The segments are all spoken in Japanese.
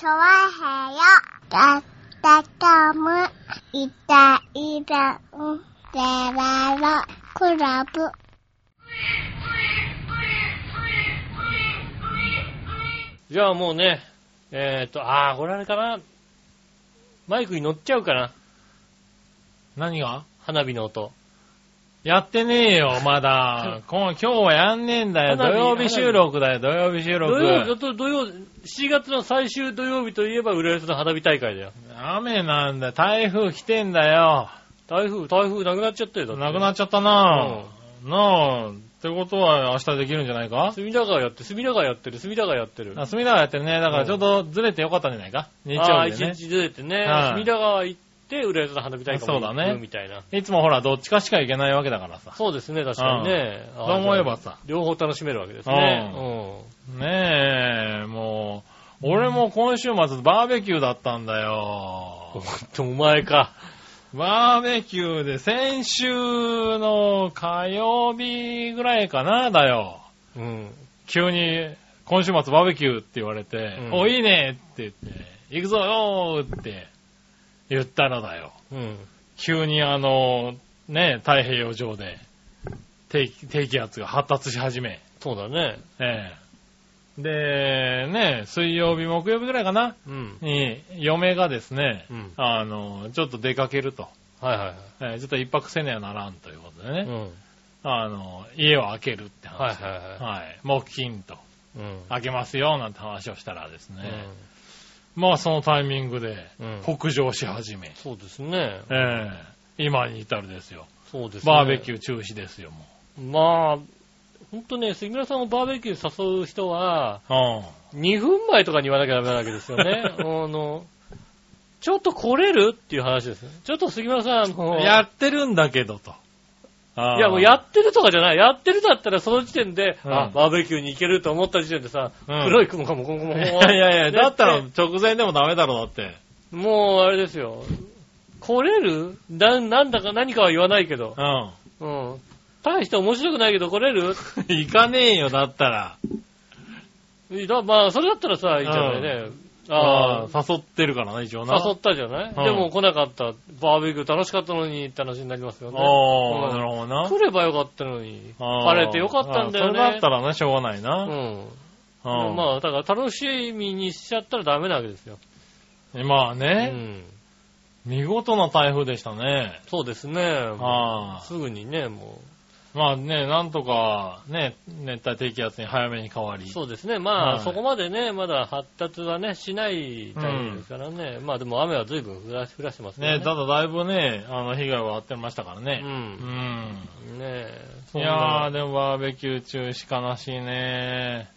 チョワヘヨだったかむいたいたんでららクラブじゃあもうね、えーっと、あー、これあれかな。マイクに乗っちゃうかな。何が花火の音。やってねえよ、まだ。今日はやんねえんだよ。土曜日収録だよ、土曜日収録。土曜、土曜、7月の最終土曜日といえば、浦安の花火大会だよ。雨なんだ、台風来てんだよ。台風、台風なくなっちゃったよ。だってなくなっちゃったなぁ。なあ、ってことは明日できるんじゃないか？隅田川やって、隅田川やってる、隅田川やってる。あ、隅田川やってるね。だからちょうどずれてよかったんじゃないか？日ああ、曜日でね。一日ずれてね、はい隅田川行って、浦安の花火大会もそうだね行くみたいな。いつもほら、どっちかしか行けないわけだからさ。そうですね、確かにね。そう思えばさ。両方楽しめるわけですね。うん。ねえ、もう、俺も今週末バーベキューだったんだよ。ほんと、お前か。バーベキューで先週の火曜日ぐらいかな、だよ。うん。急に、今週末バーベキューって言われて、うんお、いいねって言って、行くぞよーって言ったらだよ。うん。急にあの、ね、太平洋上で低低気圧が発達し始め、そうだね。ええで、ね、水曜日、木曜日ぐらいかな、うん。に、嫁がですね、うん。あの、ちょっと出かけると。はいはいはい。えーちょっと一泊せねやならんということでね、うん。あの、家を開けるってはい話。はいはい。はい。木金と、うん。開けますよ、なんて話をしたらですね、うんまあそのタイミングでうん北上し始め、そうですね。ええ今に至るですよ。そうですね。バーベキュー中止ですよ、もまあ、ほんとね、杉村さんをバーベキュー誘う人は、う。うん。2分前とかに言わなきゃダメなわけですよね。あの、ちょっと来れる？っていう話ですね。ちょっと杉村さん、やってるんだけどと。いやもうやってるとかじゃない。やってるだったらその時点で、うんあ、バーベキューに行けると思った時点でさ、うん黒い雲がもこもこもこいやいやいや、だったらね直前でもダメだろ、だって。もうあれですよ。来れる？な、なんだか何かは言わないけど。ううん。大して面白くないけど来れる？ん。行かねえよ、だったら。いやまあ、それだったらさ、いいじゃないね。ああ、あ、誘ってるからね、一応な。誘ったじゃない、うんでも来なかった。バーベキュー楽しかったのにって話になりますよね。ああ、うんなるほどな。来ればよかったのに。あー晴れてよかったんだよね。あーそれだったらね、しょうがないな。うん。うんまあ、だから楽しみにしちゃったらダメなわけですよ。うまあね、ん。見事な台風でしたね。そうですね。ああすぐにね、もまあね、なんとかね、熱帯低気圧に早めに変わり。う。そうですね。まあ、はいそこまでね、まだ発達はね、しないタイプですからね。まあでも雨は随分降ら降らしてますね。ね、ただだいぶね、あの、被害はあってましたからう。ね。うんん。ねえ。いやー、でもバーベキュー中止悲しいね。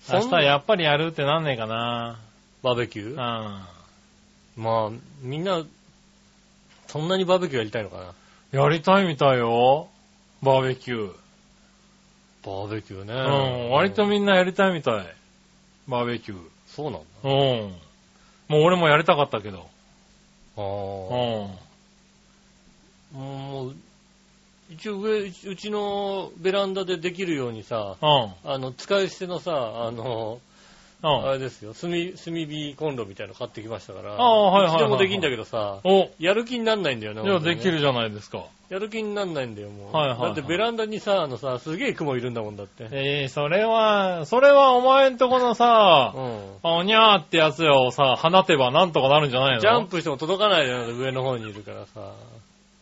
そん明日やっぱりやるってなんねえかな。バーベキュー？うん。まあ、みんな、そんなにバーベキューやりたいのかなやりたいみたいよ。バーベキュー。バーベキューね。うん。割とみんなやりたいみたい。バーベキュー。そうなんだ。うん。もう俺もやりたかったけど。あうあ。ん。もう、一応上、うちのベランダでできるようにさ、うん。あの、使い捨てのさ、あの、うん。あれですよ、炭、炭火コンロみたいなの買ってきましたから、ああはいはいはいはいいつでもできんだけどさ、お、やる気になんないんだよね。いや、本当にねできるじゃないですか。やる気になんないんだよ、もう。はいはいはいだってベランダにさ、あのさ、すげえ雲いるんだもんだって。ええそれは、それはお前んとこのさ、うん。あおにゃーってやつをさ、放てばなんとかなるんじゃないの？ジャンプしても届かないじゃない上の方にいるからさ。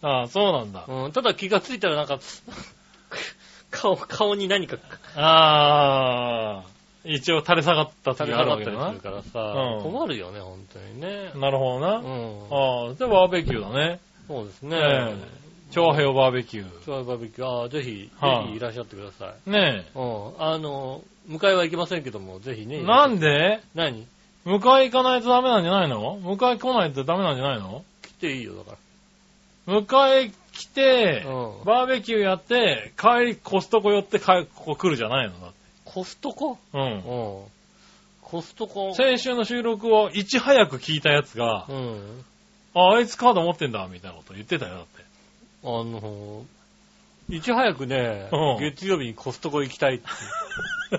ああ、そうなんだ。うん、ただ気がついたらなんか、顔、顔に何かああ、一応垂れ下がった時があ垂れ下がるわけだなったりする。からさ、うん困るよね、本当にね。なるほどな。うん。ああ、で、バーベキューだね。そうですね。ええ長平バーベキュー。チョアバーベキュー、ああ、ぜひ、はいぜひいらっしゃってください。ねうん。あの、迎えはいけませんけども、ぜひね。え。なんで？何？迎え行かないとダメなんじゃないの？迎え来ないとダメなんじゃないの？来ていいよ、だか迎え来て、ら。うん。バーベキューやって、帰りコストコ寄って帰ここ来るじゃないの？だって。コストコ？うん。うん。コストコ？先週の収録をいち早く聞いたやつがう、ん。あ、あいつカード持ってんだ、みたいなこと言ってたよ、だって。あの、いち早くねうん、月曜日にコストコ行きたいって。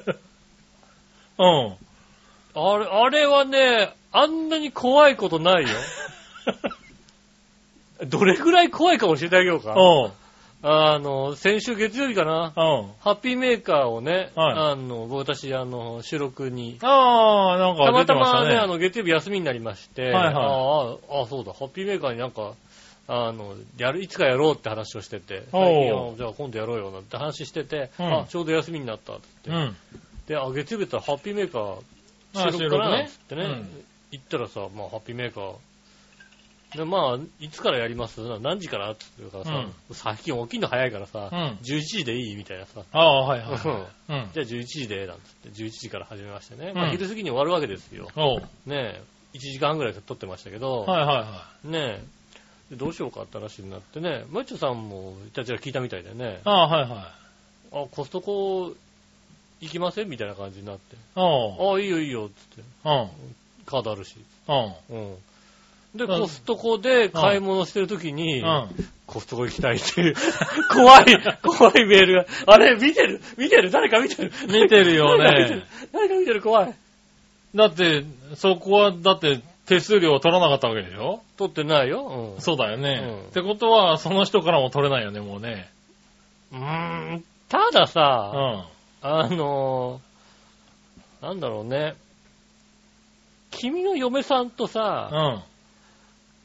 うん。あれ、あれはね、あんなに怖いことないよ。どれぐらい怖いか教えてあげようか。うん。あの、先週月曜日かな。うん。ハッピーメーカーをね、はい。あの、私、あの、収録に、ああ、なんかたま出てましたたまね、あね。の、月曜日休みになりまして、はいはい。ああ、あそうだ、ハッピーメーカーになんか、あの、やる、いつかやろうって話をしてて、おう最近あじゃあ今度やろうよなんて話してて、うん。あ、ちょうど休みになったって。言って、うん。で、あ、月曜日だったらハッピーメーカーあ収録かな収録ね。っつってね、うん。行ったらさ、まあ、ハッピーメーカー、で、まあ、いつからやります？何時から？って言うからさ、最近起きるの早いからさ、うん11時でいいみたいなさ、ああ、はいうんはい。うん。じゃあ11時で、なんつって、11時から始めましてね。うんまあ、昼過ぎに終わるわけですよ。ねえ、1時間ぐらい撮ってましたけど、はいはいはねえ、でどうしようかって話になってね、マッチョさんもいたちら聞いたみたいでねい。、ああ、はいはい。あ、コストコ行きません？みたいな感じになって、おう。あ、いいよいいよ、つって、うん。カードあるし。うん。うん。で、うんコストコで買い物してるときに、うん。コストコ行きたいっていう、怖い、怖いメールが。あれ、見てる？見てる？誰か見てる？見てるよね。誰か見てる？怖い。だって、そこは、だって、手数料を取らなかったわけでしょ？撮ってないよ。うん。そうだよね。うんってことは、その人からも取れないよね、もうね。うーん、ただうさ、ん。あのー、なんだろうね。君の嫁さんとうさ、ん。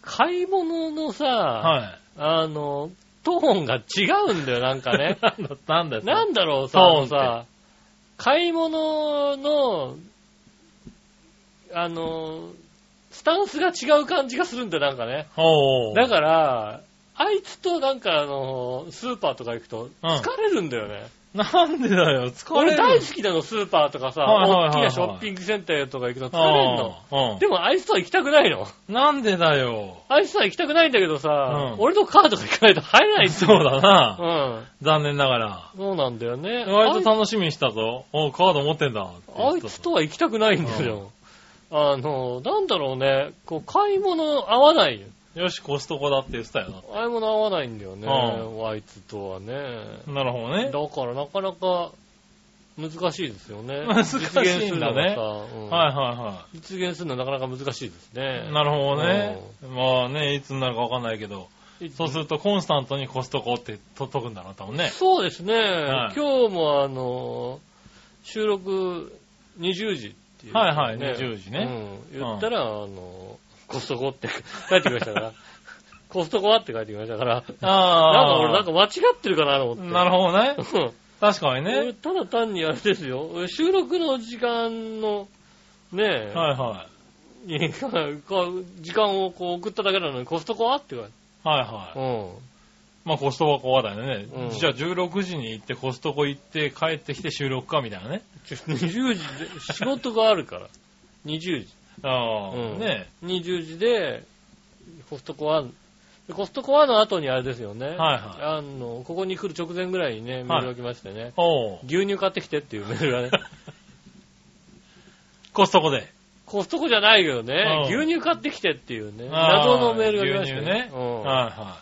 買い物のさ、はい。あの、トーンが違うんだよ、なんかね。なんだ、なんだろうさ、トーンさ、買い物の、あの、スタンスが違う感じがするんだよ、なんかね。だから、あいつとなんかあの、スーパーとか行くとうん疲れるんだよね。なんでだよ、疲れる。俺大好きなの、スーパーとかさ、はいはいはいはい大きなショッピングセンターとか行くと疲れるの。うん。でもあいつとは行きたくないの。なんでだよ。あいつとは行きたくないんだけどさ、うん俺のカードが行かないと入れないそうだな。うん。残念ながら。そうなんだよね。割と楽しみにしたぞ。おカード持ってんだ。あいつとは行きたくないんだよ。あの、なんだろうね、こう、買い物合わないよ。よし、コストコだって言ってたよ買い物合わないんだよね、うあいつとはね。な。なるほどね。だからなかなか難しいですよね。難しいんだね実現するのがさ、うんはいは実現するのはなかなか難しいですいねはい。。なるほどね。まあね、いつになるかわかんないけど。そうするとコンスタントにコストコってと解くんだな、多分ね。そうですね。はい今日もあの、収録20時っていう、はいはい20時ねうん。言ったら、あの、コストコって 帰ってきましたから。コストコはって帰ってきましたから。なんかああ。俺なんか間違ってるかなと思って。なるほどね。うん確かに俺ね。ただ単にあれですよ。収録の時間の、ねえ、はいはにか時間をこう送っただけなのにコストコはって言われい。はいはい。うん。まあコストコはだよね。うんじゃあ16時に行ってコストコ行って帰ってきて収録かみたいなね。ちょ20時で、仕事があるから。20時。ああ、うん。ね。20時で、コストコは、でコストコはの後にあれですよね。はいはい。あの、ここに来る直前ぐらいにね、メールが来ましてね。おう。牛乳買ってきてっていうメールがね。コストコで。コストコじゃないけどね、うん。牛乳買ってきてっていうね、あ謎のメールが来ました牛乳ね。うん。はいは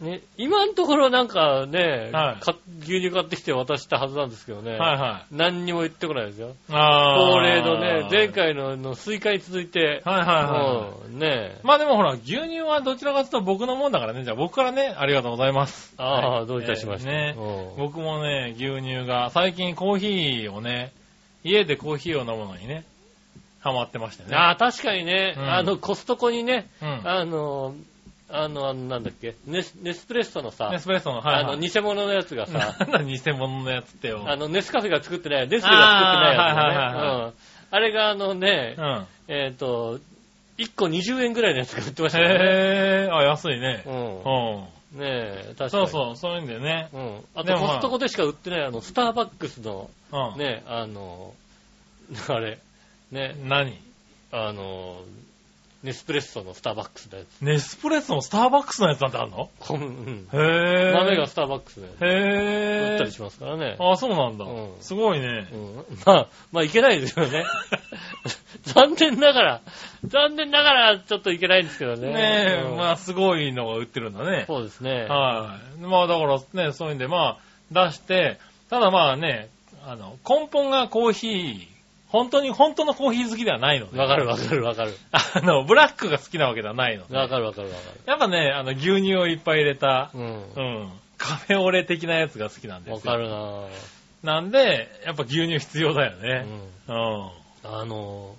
ね今のところなんかね、はいか牛乳買ってきて渡したはずなんですけどね。い。はいはい。何にも言ってこないですよ。ああ。恒例のね、前。回ののスイカに続いて、はいはいはい。うんねまあでもほら、牛乳はどちらかというと僕のもんだからね。じゃあ僕からね、ありがとうございます。ああ、はいどういたしまして。ねうん僕もね、牛乳が、最近コーヒーをね、家でコーヒーを飲むのにね、ハマってましてね。ああ、確かにね、うんあの、コストコにね、うん。あの、あの、あのなんだっけ、ネスネスプレッソのさ、ネスプレッソの、はい、あの、はい。偽物のやつがさ、なんだ偽物のやつってよ。あの、ネスカフェが作ってない、ネスカフェが作ってないやつあーはいはいはいね。うんあれがあのねう、ん。えっと、1個20円ぐらいのやつが売ってましたよね。へー、あ、安いね。うん。うん。ねえ、確かに。そうそう、そういうんだよね。うん。あと、コストコでしか売ってない、あの、スターバックスの、うん。ね、あの、あれ、ね、何？あの、ネスプレッソのスターバックスのやつ。ネスプレッソのスターバックスのやつなんてあんの？こんうん。へー。豆がスターバックスで売へーったり。しますからね。あ、そうなんだうん。すごいねう。ん。まあ、まあいけないですよね。残念ながら、残念ながらちょっといけないんですけどね。ねえ、うんまあすごいのが売ってるんだね。そうですね。はい。まあだからね、そういうんでまあ出して、ただまあね、あの、根本がコーヒー本当に、本当のコーヒー好きではないので。わかるわかるわかる。あの、ブラックが好きなわけではないので。わかるわかるわかやっぱね、あの、牛乳をいっぱい入れた、る。うん。うん、カフェオレ的なやつが好きなんですよ。わかるなぁ。なんで、やっぱ牛乳必要だようね。ん。うん。あの、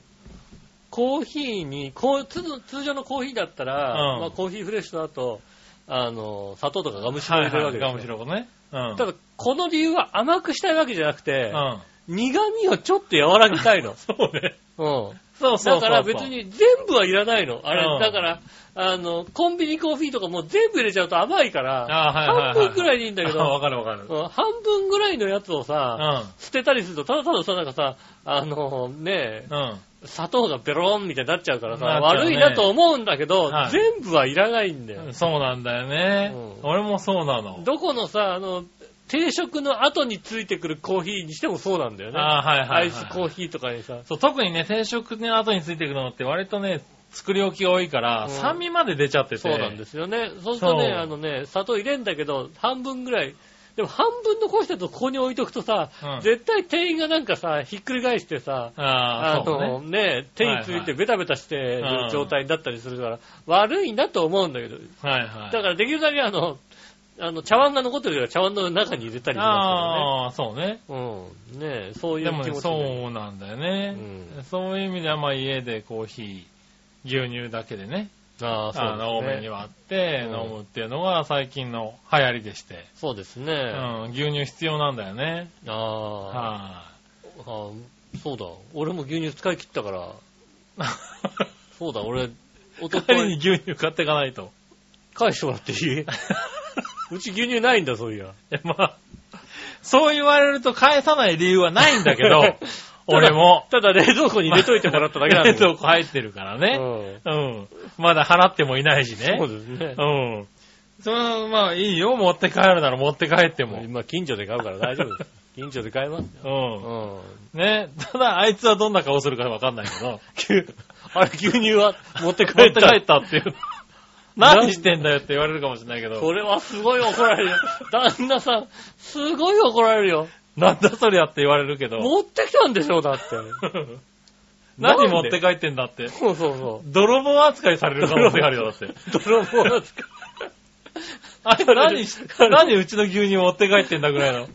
コーヒーに、こう通通常のコーヒーだったら、うんまあ、コーヒーフレッシュだと、あの、砂糖とかガムシロを入れるわけですよ。ガムシロコね。うん。ただ、この理由は甘くしたいわけじゃなくて、うん。苦味をちょっと和らげたいの。そうね。うん。そうそうそう。だから別に全部はいらないの。あれ、うんだから、あの、コンビニコーヒーとかもう全部入れちゃうと甘いから。半分くらいでいいんだけどあ わかるわかる。うん半分ぐらいのやつをうさ、ん。捨てたりすると、ただたださ、なんかさ、あの、ねうん。砂糖がベロンみたいになっちゃうからさ、ね悪いなと思うんだけど、はい全部はいらないんだよ。そうなんだよね。うん俺もそうなの。どこのさ、あの、定食の後についてくるコーヒーにしてもそうなんだよね。あはいはい、はい。アイスコーヒーとかにさ。そう、特にね、定食の後についてくるのって割とね、作り置きが多いから、うん酸味まで出ちゃってて。そうなんですよね。そうするとね、そうあのね、砂糖入れんだけど、半分ぐらい。でも半分残してるとここに置いとくとさ、うん絶対店員がなんかさ、ひっくり返してさ、ああ、あそうのね。ね、手についてベタベタしてるうん状態だったりするから、悪いなと思うんだけど、はいはい。だからできるだけあの、あの、茶碗が残ってるから茶碗の中に入れたりしまああ、そうね。うん。ねそういう気持ちで。そうなんだよね、うんそういう意味では、まあ家でコーヒー、牛乳だけでね、ああ、そうですね。に割ってうん飲むっていうのが最近の流行りでして、そうですね。うん、牛乳必要なんだよね。ああ、はあそうだ。俺も牛乳使い切ったから、い、そうだ、俺、おとにい牛乳買っていかないと。返してもらっていい？うち牛乳ないんだ、そういや。いやまあ、そう言われると返さない理由はないんだけど、俺も。ただ冷蔵庫に入れといてもらっただけなんだ 冷蔵庫入ってるからね。うんうん。まだ払ってもいないしね。そうですね。うん。それはまあいいよ、持って帰るなら持って帰っても。今、近所で買うから大丈夫です。近所で買えますうよ。ん。ね。ただ、あいつはどんな顔するかわかんないけど、うん。あれ、牛乳は持って帰持ってった。帰ったっていう。何してんだよって言われるかもしれないけど、それはすごい怒られるよ。旦那さん、すごい怒られるよ。なんだそりゃって言われるけど、持ってきたんでしょ、だって。何持って帰ってんだって。そうそうそ泥棒扱いされる可能性があるよ、だって。う。泥棒扱い。あれ何し、何うちの牛乳持って帰ってんだぐらいの？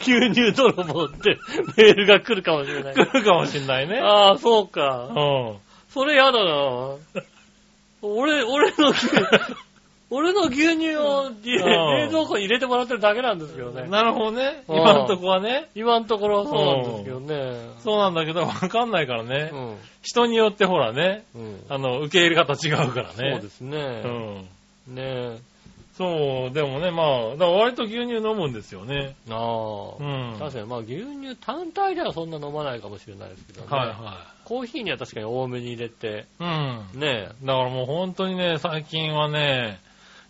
牛乳泥棒ってメールが来るかもしれない。来るかもしんないね。ああ、そうか。うん。それやだな俺、俺の牛、俺の牛乳を冷冷蔵庫に入れてもらってるだけなんですけどね。なるほどね。うん今のとこはね。今のところそうなんですけどね。そうなんだけど、わかんないからね。うん。人によってほらね、うん。あの、受け入れ方違うからね。そうですね。うん。ねそう、でもね、まあ、だから割と牛乳飲むんですよね。ああ、うん。確かに、まあ牛乳単体ではそんな飲まないかもしれないですけどね。はいはコーヒーには確かに多めに入れて、い。うん。ねだからもう本当にね、最近はね、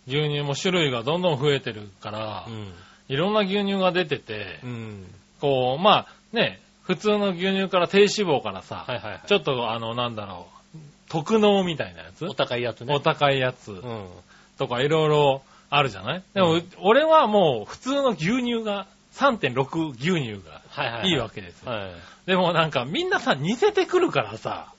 牛乳も種類がどんどん増えてるから、うん。いろんな牛乳が出てて、うん。こう、まあね、普通の牛乳から低脂肪からさ、はいはいはい。ちょっとあの、なんだろう、特濃みたいなやつ？お高いやつね。お高いやつうん。とかいろいろあるじゃない？でも、うん俺はもう普通の牛乳が、3.6牛乳がはいはいはい。いいわけですよ。はい。でもなんかみんなさ、似せてくるからさ、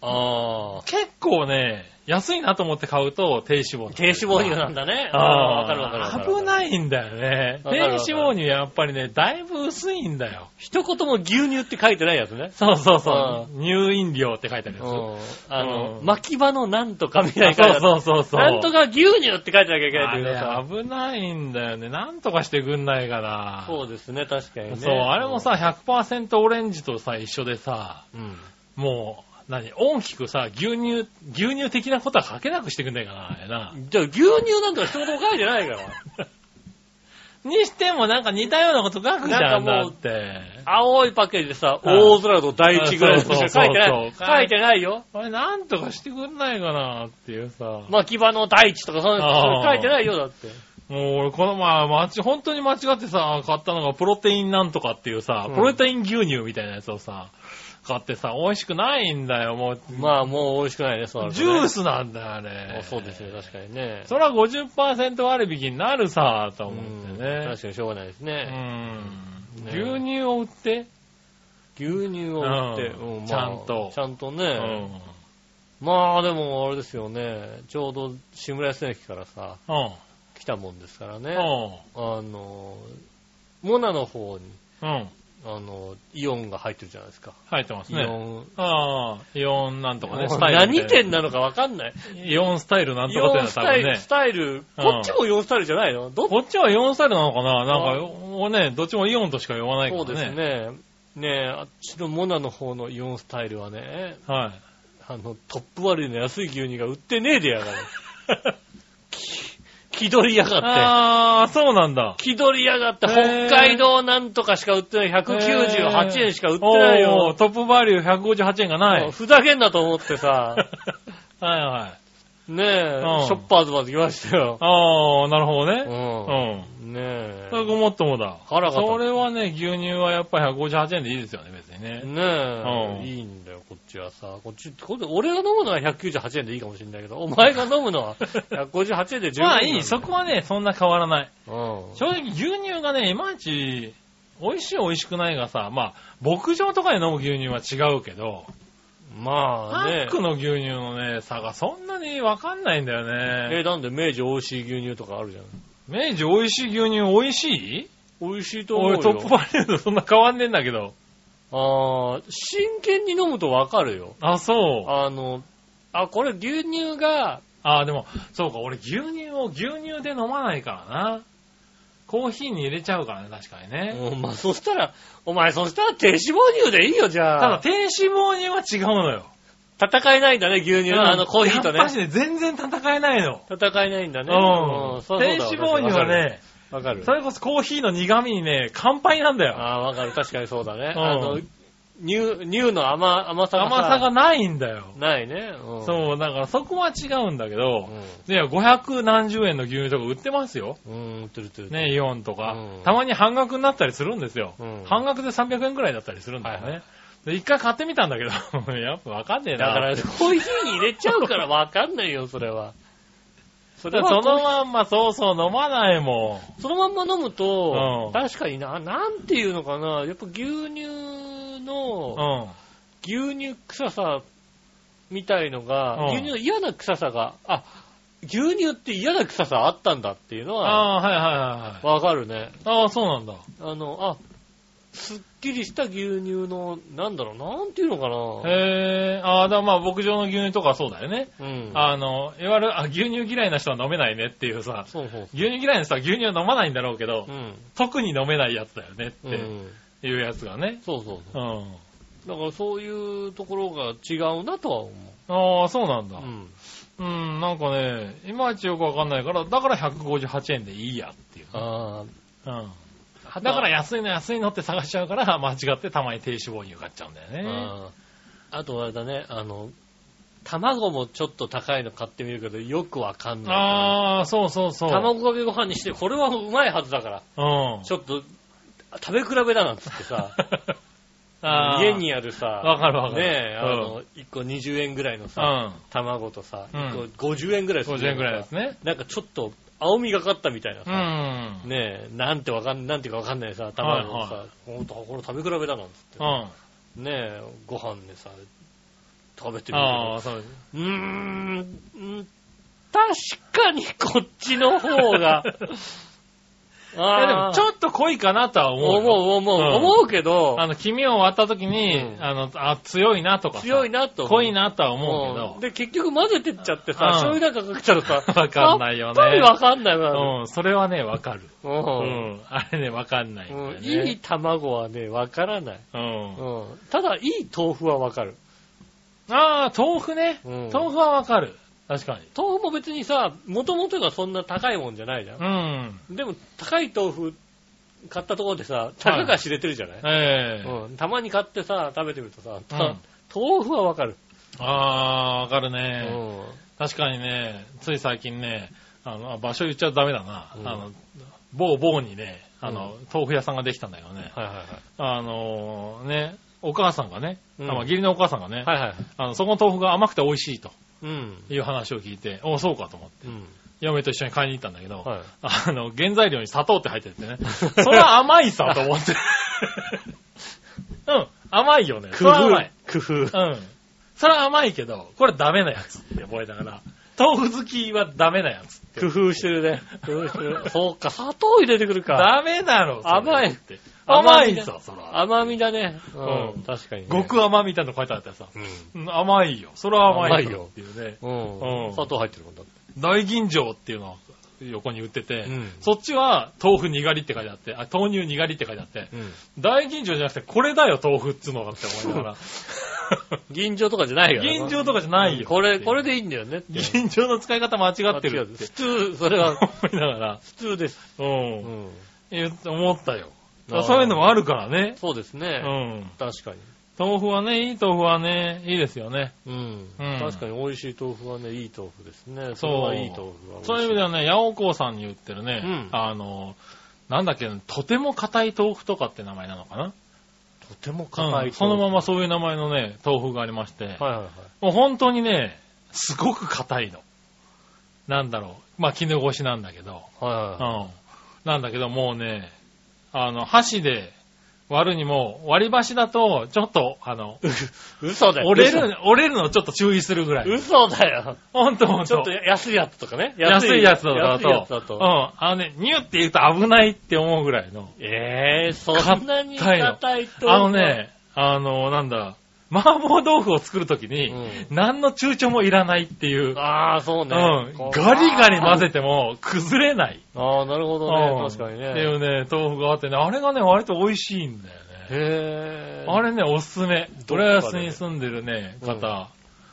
ああ。結構ね、安いなと思って買うと低脂肪。低脂肪乳なんだね。ああ、わかるわかるわかる。危ないんだよね。低脂肪乳やっぱりね、だいぶ薄いんだよ。一言も牛乳って書いてないやつね。そうそうそう。乳飲料って書いてあるやつ。うん。あの、うん巻き場のなんとかみたいなそう。そうそうそう。なんとか牛乳って書いてなきゃいけないあっていうかさ。れ危ないんだよね。なんとかしてくんないかな。そうですね、確かにね。そう、あれもさ、100%オレンジとさ、一緒でさ、うん。もう、何？大きくさ、牛乳、牛乳的なことは書けなくしてくんないかな、あれな。じゃあ牛乳なんとか一言も書いてないから。にしてもなんか似たようなこと書くじゃん、なんかもうだって。青いパッケージでさ、はい大空と大地ぐらいしか書いてない。書いてないよ。あれなんとかしてくんないかなっていうさ。巻き場の大地とかそういうの書いてないよ、だって。もう俺この前、間違本当に間違ってさ、買ったのがプロテインなんとかっていうさ、うんプロテイン牛乳みたいなやつをさ、買ってさ、美味しくないんだよ、もう。まあ、もう美味しくないね、そうなるとジねュースなんだよ、あれあ。そうですね、確かにね。それは50%割引になるさ、と思ってうんね。確かにしょうがないですうね。ん。ね牛乳を売って牛乳を売って、うんうんまあちゃんとちゃんとね、うん。まあでもあれですよね、ちょうど志村安駅からさ、うん。来たもんですからね、うん。あの、モナの方に、うん。あの、イオンが入ってるじゃないですか。入ってますね。イオン。ああ、イオンなんとかね、スタイル。何店なのかわかんない。イオンスタイルなんイとかってオンスタイル、多分ねス。タイル、こっちもイオンスタイルじゃないの？どっこっちはイオンスタイルなのかな？なんあか、俺ね、どっちもイオンとしか言わないからそうね。ですね。ねえ、あっちのモナの方のイオンスタイルはね、はい。あの、トップ割りの安い牛乳が売ってねえでやがる。気取りやがって。ああ、そうなんだ。気取りやがって、へー北海道なんとかしか売ってない。198円しか売ってないおーよ。トップバリュー158円がない。はいふざけんなと思ってさ、はい。ねえ、うんショッパーズまで来ましたよ。ああ、なるほどね。うん。うん。ねえ。それごもっともだ。腹が立つそれはね、牛乳はやっぱり158円でいいですよね、別にね。ねえ、うんいいんだよ、こっちはさ。こっち、これ俺が飲むのは198円でいいかもしれないけど、お前が飲むのは 158円で十分。まあいい、そこはね、そんな変わらない。うん。正直牛乳がね、いまいち、美味しい美味しくないがさ、まあ、牧場とかで飲む牛乳は違うけど、まあねパッ。クの牛乳のね、差がそんなにわかんないんだよえ、ね。なんで明治美味しい牛乳とかあるじゃん。明治美味しい牛乳美味しい？美味しいと思うよ。俺トップバリューとそんな変わんねえんだけど。ああ、真剣に飲むとわかるよ。あ、そう。あの、あ、これ牛乳が、あ、でも、そうか、俺牛乳を牛乳で飲まないからな。コーヒーに入れちゃうからね、確かにね。うんまあそしたら、お前そしたら低脂肪乳でいいよ、じゃただ、あ。低脂肪乳は違うのよ。戦えないんだね、牛乳の、あのコーヒーとねやっぱ。しね、全然戦えないの。戦えないんだね。うん。そうだ脂肪乳はね、わかる。それこそコーヒーの苦味にね、乾杯なんだよ。ああ、わかる。確かにそうだね。うんあの、乳、乳の甘、甘さがさ。甘さがないんだよ。ないね。うん、そう、だからそこは違うんだけど、ういや、500何十円の牛乳とか売ってますよ。ん。うん、売ってる売ってる。ね、イオンとか、うんたまに半額になったりするんですよ。うん半額で300円くらいだったりするんだよね。はい一回買ってみたんだけど、やっぱわかんねえな。だから、コーヒーに入れちゃうからわかんないよ、それは。そそのまんまそうそう飲まないもそのまんま飲むと、うん確かにな、なんていうのかな、やっぱ牛乳ん。の、うん。牛乳臭さみたいのが、うん牛乳の嫌な臭さが、あ、牛乳って嫌な臭さあったんだっていうのは、ああ、はいはいはいはい。わかるね。ああ、そうなんだ。あの、あ、すっきりした牛乳の、なんだろう、なんていうのかな。へえ、ああ、だからまあ牧場の牛乳とかはそうだよね。うん。あの、いわゆる、あ、牛乳嫌いな人は飲めないねっていうさ、そうそう。牛乳嫌いな人は牛乳は飲まないんだろうけど、うん。特に飲めないやつだよねうってん。いうやつがね。そうそうそうう。ん。だからそういうところが違うなとは思ああ、そうなんだう。。うん。うん、なんかね、いまいちよくわかんないから、だから158円でいいやっていう。あうん。あ。だから安いの安いのって探しちゃうから、間違ってたまに低脂肪乳買っちゃうんだよね。ああとあれだね、あの、卵もちょっと高いの買ってみるけど、よくわかんない。ああ、そうそうそう。卵かけご飯にして、これはうまいはずだから、うん。ちょっと、食べ比べだなんつってさ、家にあるさ、わかるわかるねえ、あうんの、1個20円ぐらいのうさ、ん。卵とさ、うん1個50円ぐらいする50円くらいですね。なんかちょっと、青みがかったみたいなうさ、ん。ねえ、なんてわかん、なんていうかわかんないさ、卵をさ、はほんと、これ食べ比べだなんつってう。ん。ねえ、ご飯でさ、食べてみるああ、そう。うーん、うん確かにこっちの方が、い やでも、ちっょっと濃いかなとは思うよ。思う、思う、うん思うけど、あの、黄身を割った時に、うんあの、あ、強いなとかさ強いなと思う。濃いなとは思うけどうん。で、結局混ぜてっちゃってさ、うん醤油なんかかけちゃうとさ、わかんないよねやっぱりわかんないわ。うん、それはね、わかる。う。うんん。あれね、わかんないんだようんね。いい卵はね、わからない。うん。うん。ただ、いい豆腐はわかる。ああ、豆腐ね。うん豆腐はわかる。確かに。豆腐も別にさ、元々がそんな高いもんじゃないじゃんう。ん。でも、高い豆腐買ったところでさ、たかが知れてるじゃない、ええうん。たまに買ってさ、食べてみるとさ、たうん豆腐はわかる。ああ、わかるうね。ん。確かにね、つい最近ね、あの、あ場所言っちゃダメだな。うんあの、某某にね、あの、豆腐屋さんができたんだけどね。はいはいはい。あのね、お母さんがね、うんあまあ義理のお母さんがね、はいはい。あの、そこの豆腐が甘くて美味しいとうん。いう話を聞いて、おそうかと思って、うん。嫁と一緒に買いに行ったんだけど、はい。あの、原材料に砂糖って入っててね、それは甘いさと思って。うん、甘いよね。そ工れは甘い。夫。工夫。うん。それは甘いけど、これダメなやつって覚えたから、豆腐好きはダメなやつって。工夫してるね。工夫してる。そうか、砂糖入れてくるか。ダメだろ、それ甘いって。甘いぞ、そら。甘みだね。ううんん、確かにね。極甘みたいなの書いてあってさ、うん。うん甘いよ。それは甘いよ甘いよっていうね。うん。うん砂糖入ってるもんだって。大吟醸っていうのを横に売ってて、うんそっちは豆腐にがりって書いてあって、あ、豆乳にがりって書いてあって、うん。大吟醸じゃなくてこれだよ豆腐っつうのがって思いながら。銀醸とかじゃないからな。吟醸とかじゃないよ。これ、これでいいんだよねって。吟醸の使い方間違ってるって普通、それは 思いながら、普通です。う。うんん。言って思ったよ。そういうのもあるからね。そうですうね。ん。確かに。豆腐はね、いい豆腐はね、いいですよね。うん。うん確かに美味しい豆腐はね、いい豆腐ですね。そうれはいい豆腐は美味しい。そういう意味ではね、八百幸さんに売ってるね、うんあの、なんだっけ、とても硬い豆腐とかって名前なのかな？とても硬い豆腐。うんそのままそういう名前のね、豆腐がありまして、はいはいはい。もう本当にね、すごく硬いの。なんだろう。まあ、絹ごしなんだけど、はいはいはい。うん。なんだけど、もうね、あの、箸で割るにも、割り箸だと、ちょっと、あの、嘘だよ。折れる、折れるのちょっと注意するぐらい。嘘嘘だよ。ほんとほんとちょっと。安いやつとかね。安いやつだ安いやつと、だと。うん。あのね、ニュって言うと危ないって思うぐらいの。ええー、そんなに硬いと。あのね、あの、なんだ、麻婆豆腐を作るときに、うん何の躊躇もいらないっていう、ああ、そうね。うん、ガリガリ混ぜても崩れない。ああ、なるほどうんね。確かにね。っていうね、豆腐があってね、あれがね、割と美味しいんだよね。へえ。あれね、おすすめ。どっかで浦安に住んでるね、方、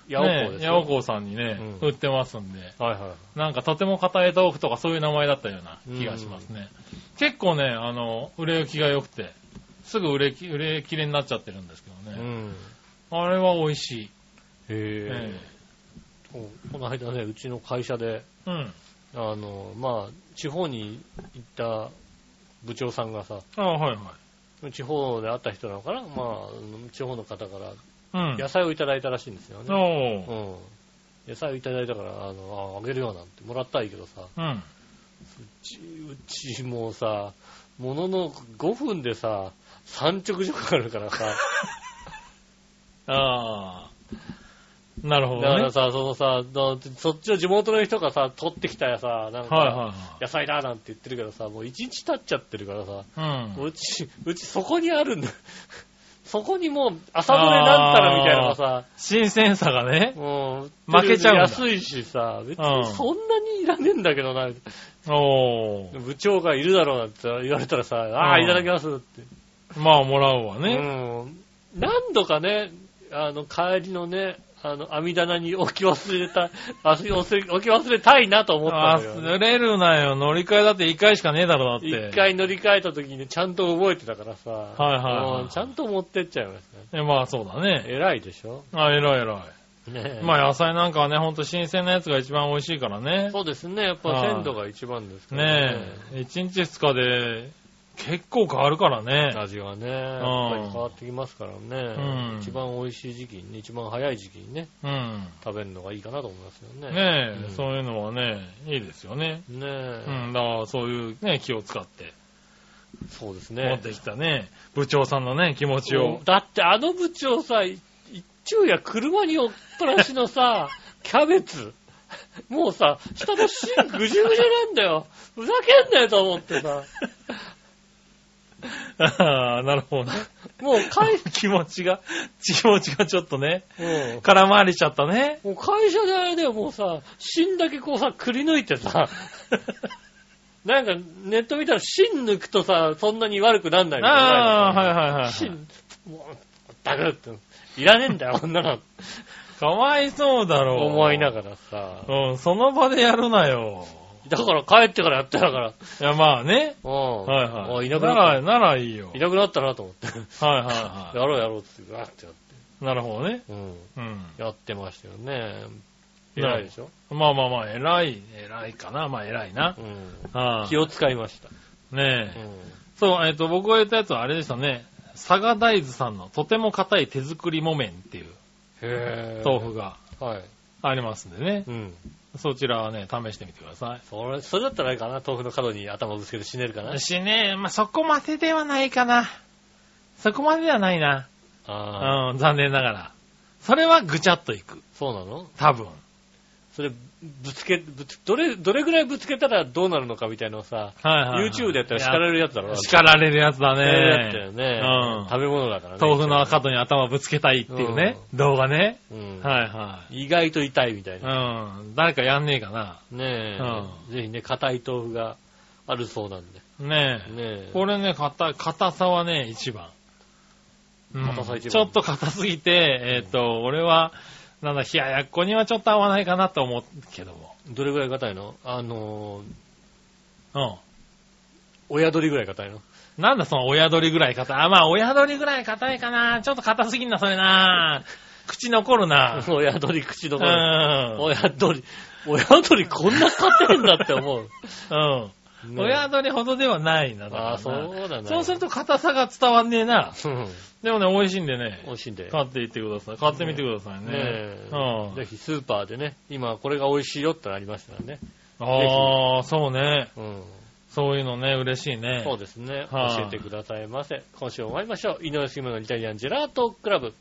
八百ね子ですよ。八百子さんにね、うん売ってますんで、はいはい。なんかとても硬い豆腐とかそういう名前だったような気がしますね。結構ね、あの、売れ行きが良くて、すぐ売れき、売れ切れになっちゃってるんですけどね。うん。あれは美味しい。へえ。この間ね、うちの会社で、うん。あの、まあ、地方に行った部長さんがさ、あはいはい。地方で会った人なのかな？まあ、地方の方からうん。野菜をいただいたらしいんですよね。おーうん。野菜をいただいたから、あの、ああげるよなんてもらったらいいけどさ、うん。うち、うちもうさ、ものの5分でさ、3直所かかるからさ、ああ。なるほどね。だからさ、そのさ、だそっちの地元の人がさ、取ってきたやさ、なんか、野菜だなんて言ってるけどさ、もう1日経っちゃってるからさ、はい。うん。うち、うちそこにあるんだ。そこにもう朝どれなんたらみたいなのがさ、新鮮さがね。もう、負けちゃうんだ安いしさ、別うんにそんなにいらねえんだけどな、おー。部長がいるだろうなんて言われたらさ、ああ、うんいただきますって。まあ、もらうわうね。ん。何度かね、あの、帰りのね、あの、網棚に置き忘れた、あ置き忘れたいなと思ったんだよ、忘れるなよ。乗り換えだって1回しかねえだろ、だって。一回乗り換えた時にちゃんと覚えてたからさ、はいはいはいうんちゃんと持ってっちゃいましたね。えまあ、そうだね。偉いでしょ？あ、偉い偉い。ねえまあ、野菜なんかはね、ほんと新鮮なやつが一番美味ししいからね。そうですね。やっぱ鮮度が一番ですからねえ。1日2日で結構変わるからね。味がね、やっぱり変わってきますからね。うん一番美味しい時期にね、一番早い時期にね、うん。食べるのがいいかなと思いますよね。ねえ、うんそういうのはね、いいですよね。ねえ、うん、だからそういうね、気を使ってそうですね。持ってきたね、部長さんのね、気持ちを。だってあの部長さ、い一昼夜車におっぱらしのさ、キャベツ。もうさ、下の芯ぐじゅぐじゅなんだよ。ふざけんなよと思ってさ。ああ、なるほどね。もう会、気持ちが、気持ちがちょっとね、うん空回りしちゃったね。もう会社であれだよ、もうさ、芯だけこうさ、くり抜いてさ、なんかネット見たら芯抜くとさ、そんなに悪くなんないみたいな。ああ、はいはいはい。芯、もう、だくって、いらねえんだよ、こんなの。かわいそうだろう。思いながらさ。うん、その場でやるなよ。だから帰ってからやってたから。いや、まあね。うん。はいはい。あいなくなら、なった。ならいいよ。いなくなったなと思って。はいはいはやろうやろうって、わーってやって。い。なるほどね。うん。うん。やってましたよね。な偉いでしょまあまあまあ、偉い、偉いかな。まあ偉いなう。ん。は気を使いました。い。ねえ。うん。そう、えっ、と、僕が言ったやつはあれでしたね。佐賀大豆さんのとても硬い手作り木綿っていう豆腐がはい。ありますんでね。うん。そちらはね、試してみてくださそれ、それだったらあれかな豆腐の角に頭ぶつけて死ねるかな。い。しね、まあ、そこまでではないかな。そこまでではないな。うん、残念ながら。それはぐちゃっといく。そうなの？多分。それ、ぶつけ、ぶつ、どれ、どれぐらいぶつけたらどうなるのかみたいなのをさ、はいはいはい。YouTube でやったら叱られるやつだろ叱られるやつだね。やったよね。ね。うん食べ物だからね。豆腐の角に頭ぶつけたいっていうね、動画ね。うん。はいは意外と痛いみたいい。な。うん。誰かやんねえかな。ねえ。ぜひね、硬い豆腐があるそうなんで。ねえ。ねえ。これね、硬い、硬さはね、一番。うん硬さ一番ちょっと硬すぎて、えっ、と、俺は、なんだ、冷ややっこにはちょっと合わないかなと思うけども。どれぐらい硬いの？あのー、うん。親鳥ぐらい硬いの？なんだその親鳥ぐらい硬い？あ、まあ親鳥ぐらい硬いかな。ちょっと硬すぎんな、それな。口残るな。親鳥口のうころ。ん。親鳥、親鳥こんな硬いんだって思う。うん。ね親鳥ほどではないな。だからなああ、そうだね。そうすると硬さが伝わんねえな。うん。でもね、美味しいんでね美。味しいんで。買っていってください。買ってみてくださいね。ねえうん。ぜひスーパーでね、今これが美味しいよってのありましたらね。ああ、そうね。うん。そういうのね、嬉しいね。そうですね。はい教えてくださいませ。今週も参りましょう。井上杉村のイタリアンジェラートクラブ。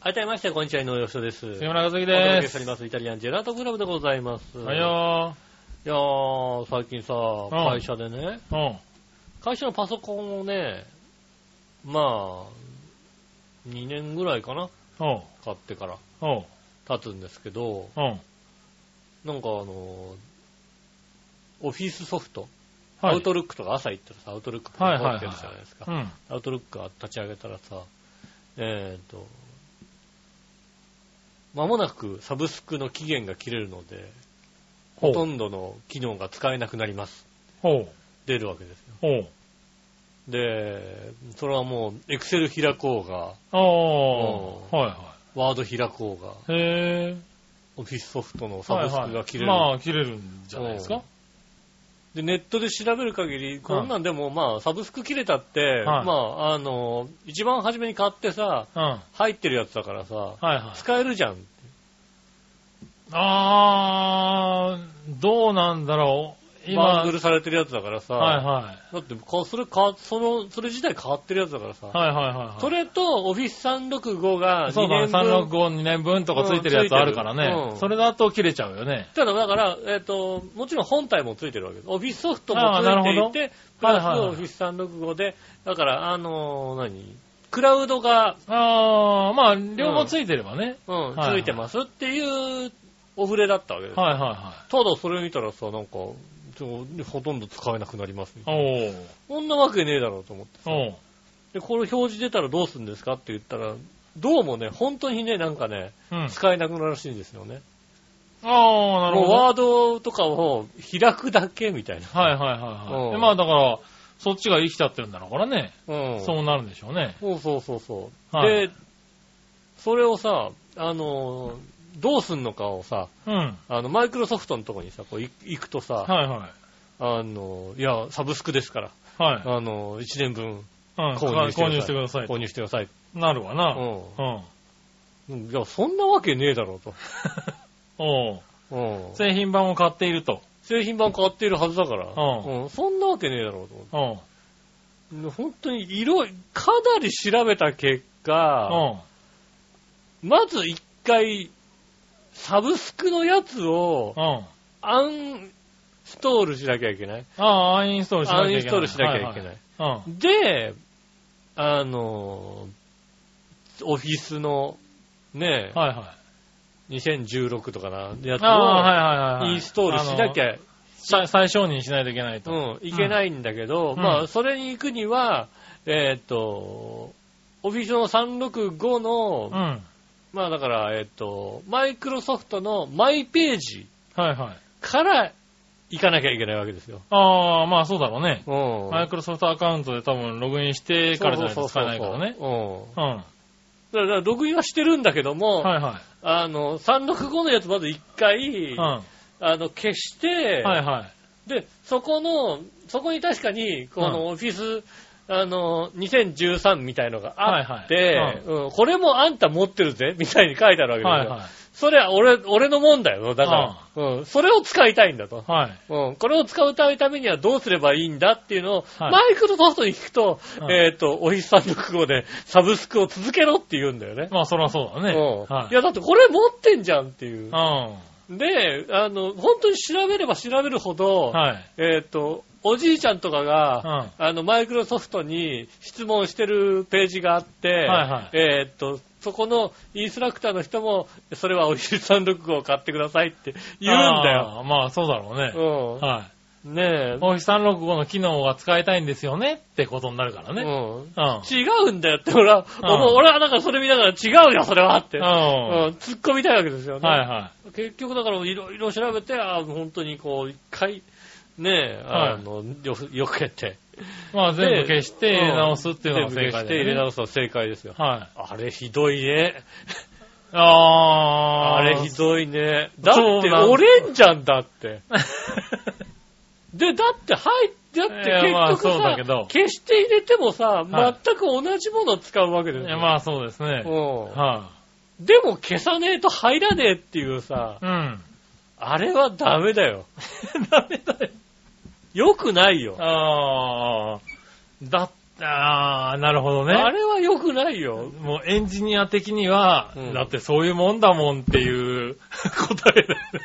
改めまして、こんにちは、井上芳です。杉村和樹お届。けしております、イタリアンジェラートクラブでございます。はいよいやー、最近さ、ん会社でね、ー。うん。会社のパソコンをね、まあ、2年ぐらいかなおう。買ってからおう。経つんですけど、うん。なんかあの、オフィスソフト、はい。アウトルックとか朝行ったらさ、アウトルックとかはいはいはい持ってるじゃないですか。うん。アウトルックが立ち上げたらさ、えっ、と、間もなくサブスクの期限が切れるので、ほとんどの機能が使えなくなります。ほう。出るわけですよ。ほう。で、それはもう、エクセル開こうが、ああ。はいはワード開こうが、い。へえ。オフィスソフトのサブスクが切れる。はいはいまあ、切れるんじゃないですか？で、ネットで調べる限り、こんなんでも、まあ、サブスク切れたって、はいまあ、あの、一番初めに買ってさ、入ってるやつだからさ、はい。使えるじゃん。あー、どうなんだろう。今、バンはいグルされてるやつだからさ、はだって、かそれか、その、それ自体変わってるやつだからさ、い。はいはいはいはい。それと、オフィス365が2そうだね、年分、365、2年分とかついてるやつあるからうんついてるうね。んそれだと切れちゃうよね。ただ、だから、えっ、と、もちろん本体もついてるわけです。オフィスソフトもついていて、プラスはいはいはいオフィス365で、だから、あのー何？クラウドが、あー、まあ、両方ついてればね。うん、つはいはいいてますっていうお触れだったわけです。はいはいはただ、それ見たらさ、なんか、ちょほとんど使えなくなりますみたいな。い。おー。こんなわけねえだろうと思ってさ。で、これ表示出たらどうするんですかって言ったら、どうもね、本当にね、なんかね、うん。使えなくなるらしいんですよね。あー、なるほど。ワードとかを開くだけみたいな。はいはいはいはい。まあだから、そっちが生きちゃってるんだろうからね。うん。そうなるんでしょうね。そうそうそうそう。はいで、それをさ、あの、どうすんのかをさ、うん。あの、マイクロソフトのとこにさ、こうい行くとさ、はいはい。あの、いや、サブスクですから、はい。あの、1年分うん。購入して購入してくださいと購。入してください。なるわな。ううん。ん。いや、そんなわけねえだろう おうと。うん。製品版を買っていると。製品版変わっているはずだから、うんうん。そんなわけねえだろうと思って。うん。本当に色、かなり調べた結果、うん。まず一回、サブスクのやつをうん。アンストールしなきゃいけない？ああ、アンインストールしなきゃいけない。アンインストールしなきゃいけない。はいはい。で、あの、オフィスのねうん。、はいはい。2016とかな、やつを。インストールしなきあゃ、の再再承認しないといけないと。うん、いけないんだけど、うんまあ、それに行くには、えーっと、オフィスの365の、うん。まあだから、えーっと、マイクロソフトのマイページはいはい。から行かなきゃいけないわけですよ。ああ、まあそうだろうね。うん。マイクロソフトアカウントで多分ログインしてからじゃないと使えないからね。そうん。うん。だから、ログインはしてるんだけども、はいはあの、365のやつまず一回、い。うん。はあの、消して、いはい。で、そこの、そこに確かに、こうのオフィスあの、2013みたいのがあって、はいはいうん、これもあんた持ってるぜ、みたいに書いてあるわけですよ。はいはい。それは俺、俺のもんだよ、だから。うん。それを使いたいんだと。はい。うん。これを使うためにはどうすればいいんだっていうのを、はいマイクロソフトに聞くと、うんえっ、と、お日さんの国語でサブスクを続けろって言うんだよね。まあ、そらそうだね。うん。はいいや、だってこれ持ってんじゃんっていう。うん。で、あの、本当に調べれば調べるほど、はい。えっ、と、おじいちゃんとかが、あの、マイクロソフトに質問してるページがあって、はいはいえっ、と、そこのインストラクターの人も、それはお日さん録を買ってくださいって言うんだよ。あー。まあ、そうだろうね。うん。はい。ねえ。オフィス365の機能が使いたいんですよねってことになるからね。うん。うん。違うんだよって、俺は、うん俺はなんかそれ見ながら違うよ、それはって。う。うんん。突っ込みたいわけですよね。はいは結局だからいろいろ調べて、あ本当にこう、一回、ねえ、はいあの、よ、よけて。い。まあ、全部消して入れ直すっていうのが正全部消して。入れ直すのは正解ですよ。はい。あれひどいね。あー。あれひどいね。だって折れんじゃんだって。で、だって入って、だって結局そうださけど、消して入れてもさ、はい全く同じものを使うわけですよ。いやまあ、そうですね。うんはでも消さねえと入らねえっていうさ、い。うん。あれはダメだよ。ダメだよ。よくないよ。あー。だあー、なるほどね。あれはよくないよ。もうエンジニア的には、うんだってそういうもんだもんっていう 答えだよね。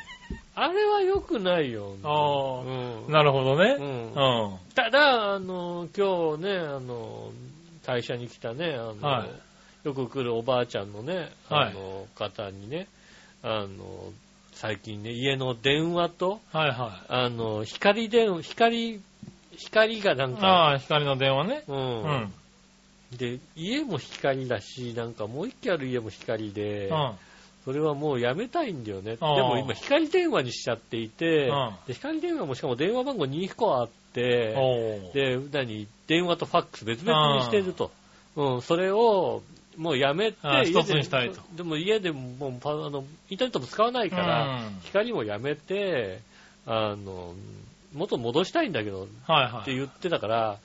あれはよくないよ。あうんー。なるほどね。ううんん。ただ、あの、今日ね、あの、会社に来たね、あの、はいよく来るおばあちゃんのね、はいあの、方にね、あの、最近ね、家の電話と、はいはい。あの、光電話、光、光がなんか、ああ、光の電話ね。う。うんん。で、家も光だし、なんかもう一軒ある家も光で、うん。それはもうやめたいんだよね。であーも今光電話にしちゃっていて、うんで光電話もしかも電話番号2個あって、おー。で、何、電話とファックス別々にしてると。うん、それを、もうやめて一つにしたいとでも家でももうパあの、インターネットも使わないから、うん光もやめて、あの、元戻したいんだけど、はいはい。って言ってたから、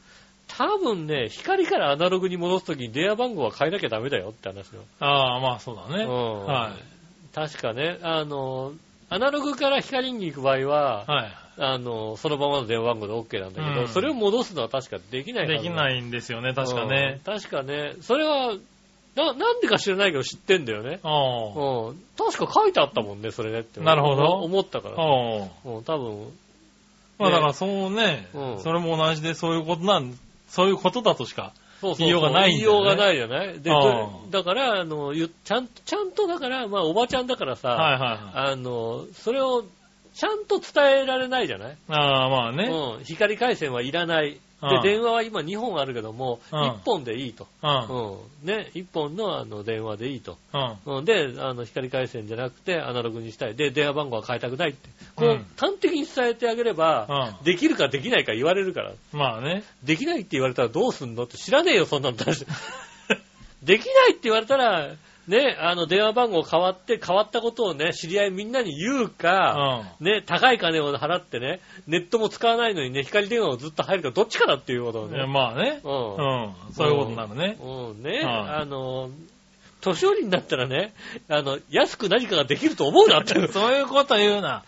多分ね、光からアナログに戻すときに電話番号は変えなきゃダメだよって話よ。ああ、まあそうだね。うんはい。確かね、あの、アナログから光に行く場合は、はい。あの、そのままの電話番号で OK なんだけど、うんそれを戻すのは確かできないできないんですよね、確かね。うん確かね、それは、な、なんでか知らないけど知ってんだよね。うん。確か書いてあったもんね、それねって。なるほど思ったから。うん、多分、まあだからそうねうん、それも同じでそういうことなん、そういうことだとしか。言いようがないんだよね言いようがないよね。で、だから、あの、ゆちゃん、ちゃんとだから、まあ、おばちゃんだからさ、はいはいはい。あの、それを、ちゃんと伝えられないじゃない？ああ、まあね。うん。光回線はいらない。で、うん電話は今2本あるけども、うん1本でいいと。うん。うん。ね、1本のあの電話でいいと。うん。うん。で、あの、光回線じゃなくてアナログにしたい。で、電話番号は変えたくないって。こう、うん端的に伝えてあげれば、うん。できるかできないか言われるから。まあね。できないって言われたらどうすんのって知らねえよ、そんなの。できないって言われたら、ね、あの、電話番号変わって、変わったことをね、知り合いみんなに言ううか、ん。ね、高い金を払ってね、ネットも使わないのにね、光電話をずっと入るか、どっちかだっていうことをいやね。まあね。う。うんん。そういうことになるね。うん、ね、はいあの、年寄りになったらね、あの、安く何かができると思うなって。そういうこと言うな。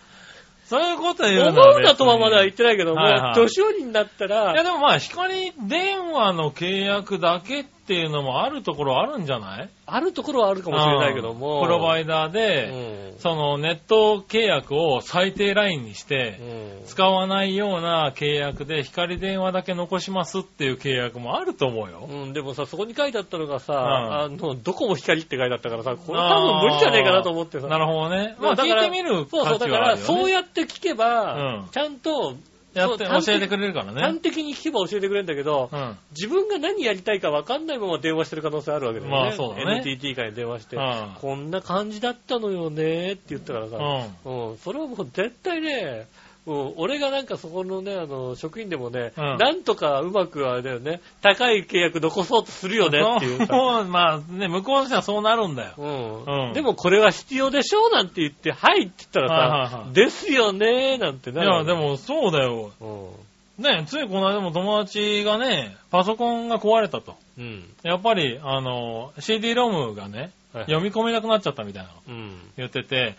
そういうこと言うな。思うなとはまだ言ってないけども、はいはい年寄りになったいやら、でもまあ、光電話の契約だけっていうのもあるところあるんじゃない？あるところはあるかもしれないけども、うんプロバイダーうで、んそのネット契約を最低ラインにして、うん使わないような契約で光電話だけ残しますっていう契約もあると思うよ。うん、でもさ、そこに書いてあったのがさ、んあの、どこも光って書いてあったからさ、これ多分無理じゃねえかなと思ってさ。なるほどね。まあ聞いてみるそうそう、だから。そうやって聞けば、うんちゃんと、やってそう教えてくれるから端ね。的に聞けば教えてくれるんだけど、うん。自分が何やりたいか分かんないまま電話してる可能性あるわけだよね。まあそうだね NTT 会に電話して、うんこんな感じだったのよねって言ったからさ、うん。うん、それはもう絶対ね、うん、俺がなんかそこのね、あの、職員でもね、うんなんとかうまくあれだよね、高い契約残そうとするよねっていうさ。そう まあね、向こうとしてはそうなるんだよ。うんうんでもこれは必要でしょうなんて言って、はいって言ったらさ、はいはいはいですよねーなんてなるいや、で、もそうだよ。うんね、ついこの間も友達がね、パソコンが壊れたと。うん。やっぱり、あの、CD ロムがね、はい読み込めなくなっちゃったみたいなのうん。言ってて、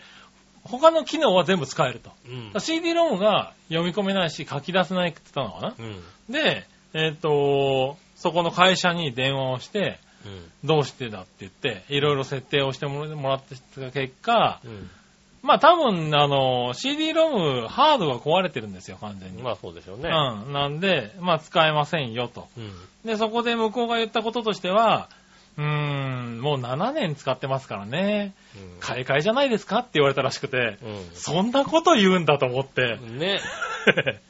他の機能は全部使えると。うん。CD ロムが読み込めないし書き出せないって言ったのかなうん。で、えっ、と、そこの会社に電話をして、うん。どうしてだって言って、いろいろ設定をしてもらってた結果、うん。まあ多分、あの、CD ロム、ハードが壊れてるんですよ、完全に。まあそうでしょうね。うん。なんで、まあ使えませんよと。うん。で、そこで向こうが言ったこととしては、うーん、もう7年使ってますからね。買い替えじゃないですかって言われたらしくて、うそんなこと言うんだと思って。ん。ね。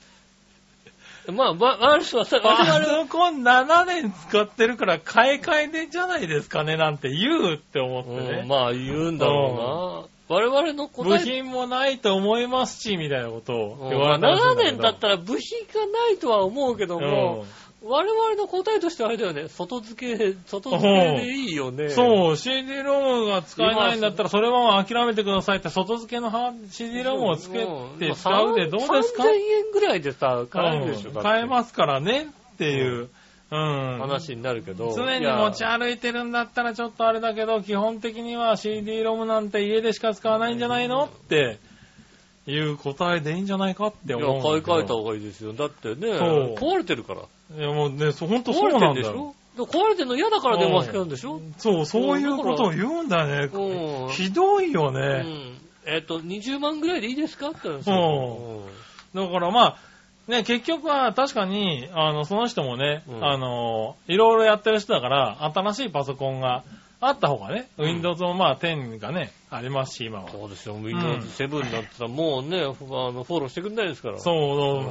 まあ、まあ、ある人はさ、パ我々ソコン7年使ってるから買い替えでじゃないですかねなんて言うって思ってうんね。まあ言うんだろうな。我々の答え部品もないと思いますし、みたいなことをうん言われたらしいん7だけど年だったら部品がないとは思うけども、我々の答えとしてはあれだよね。外付け、外付けでいいよね。うんそう、CD ロムが使えないんだったら、それは諦めてくださいって、外付けのハ CD ロムをつけて使うでどうですか？3000円ぐらいでさ、買えるでしょ。うん買えす。ますからねっていう、うん。話になるけど。常にいや持ち歩いてるんだったらちょっとあれだけど、基本的には CD ロムなんて家でしか使わないんじゃないのっていう答えでいいんじゃないかっていや、思うんだけど。買い替えた方がいいですよ。だってね、壊れてるから。いやもうね、そほんとそうなんだよ。るでしょ？で壊れてるの嫌だから電話してるんでしょ？そう、そういうことを言うんだようね。ん。ひどいようね。ん。えっと、20万ぐらいでいいですか？って言ったんですうよ。だからまあ、ね、結局は確かに、あの、その人もね、うんあの、いろいろやってる人だから、新しいパソコンがあった方がね、うん Windows もまあ10がね、ありますし、今は。そうですよ。Windows 7になったらもうね、あのフォローしてくんないですから。そ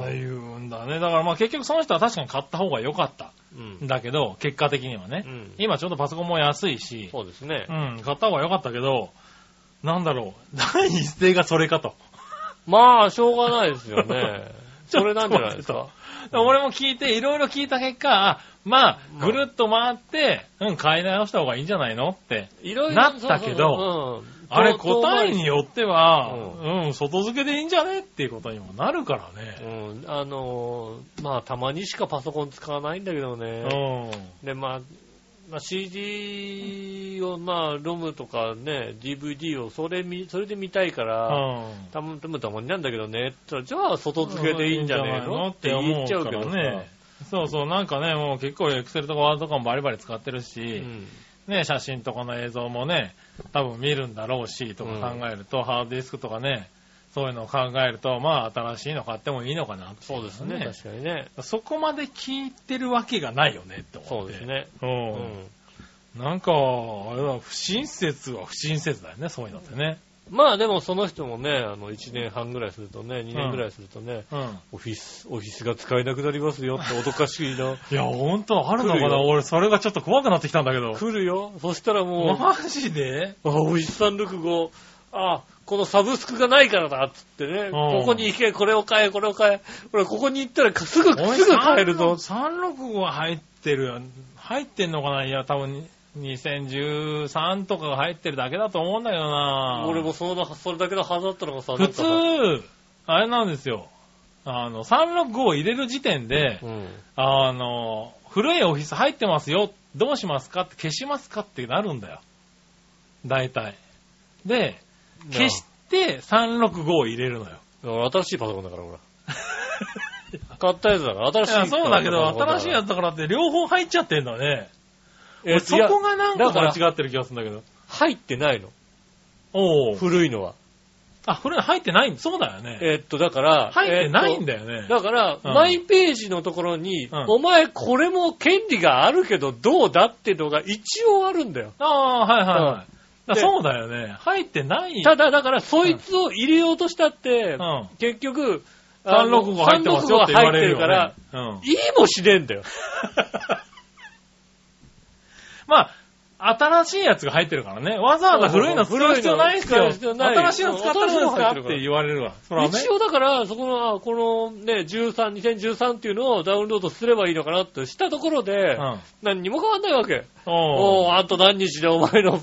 う言うんだね。だからまあ結局その人は確かに買った方が良かった。うんんだけど、結果的にはね。うん今ちょっとパソコンも安いし、そうですねう。ん、買った方が良かったけど、なんだろう、第一声がそれかと。まあ、しょうがないですよね。それなんじゃないですか？俺も聞いて、いろいろ聞いた結果、あまあ、まあぐるっと回って、うん、買い直した方がいいんじゃないのって。いろいろ。なったけどあれ、遠答えによっては、ううん、外付けでいいんじゃねっていうことにもなるからうね。ん、あのーまあ、たまにしかパソコン使わないんだけどうね。ん。で、まあ、まあ、CD を、まあ、ロムとかね、DVD をそれ見、それで見たいから、うん。たまたまたまになんだけどね、って言ったらじゃあ外付けでいいんじゃねえの？って言っちゃうけどさ。ね。そうそう、なんかね、もう結構エクセルとかワードとかもバリバリ使ってるし、うんね、写真とかの映像もね、多分見るんだろうし、とか考えると、ハードディスクとかね、そういうのを考えると、まあ、新しいの買ってもいいのかなそうですね、確かにね。そこまで聞いてるわけがないよねって思って。そうです。ね。う。うんん。なんか、あれは不親切は不親切だよね、そういうのってね。まあでもその人もね、あの、1年半ぐらいするとね、2年ぐらいするとね、うん。オフィス、オフィスが使えなくなりますよって脅かしいな。いや、ほんとあるのかな俺、それがちょっと怖くなってきたんだけど。来るよ。そしたらもう、マジで？あ、オフィス365、あ、このサブスクがないからだっつってね、ここに行け、これを買え、これを買え。ほら、ここに行ったらすぐ、すぐ買えるぞ。365は入ってるよ。入ってんのかないや、多分、2013とかが入ってるだけだと思うんだけどな俺もその、それだけのはずだったのがさ、普通、あれなんですよ。あの、365を入れる時点でう、ん。あの、古いオフィス入ってますよ。どうしますかって消しますかってなるんだよ。大体。で、消して365を入れるのよ。新しいパソコンだから、ほら。買ったやつだから、新しい。いや、そうだけど、新しいやつ。つだからって両方入っちゃってんだね。え俺そこがなんか間違ってる気がするんだけど。入ってないの。おお。古いのは。あ、古い入ってないんそうだよね。えっと、だから、入ってないんだ。だよね。だから、うんマイページのところに、うんお前これも権利があるけどどうだってのが一応あるんだよ。ああ、はいはいはい。だでそうだよね。入ってない。ただ、だから、そいつを入れようとしたって、うん。結局、あの365入ってますよって言われるよ、ね。365入ってるから、うん。いいもしねえんだよ。まあ、新しいやつが入ってるからね。わざわざ古いの使う必要ないっすよ。古いの使う必要ない新しいの使ってるんですかってるからって言われるわ。一応だから、そこの、あこのね、13、2013っていうのをダウンロードすればいいのかなってしたところで、うん。何にも変わんないわけ。おあと何日でお前の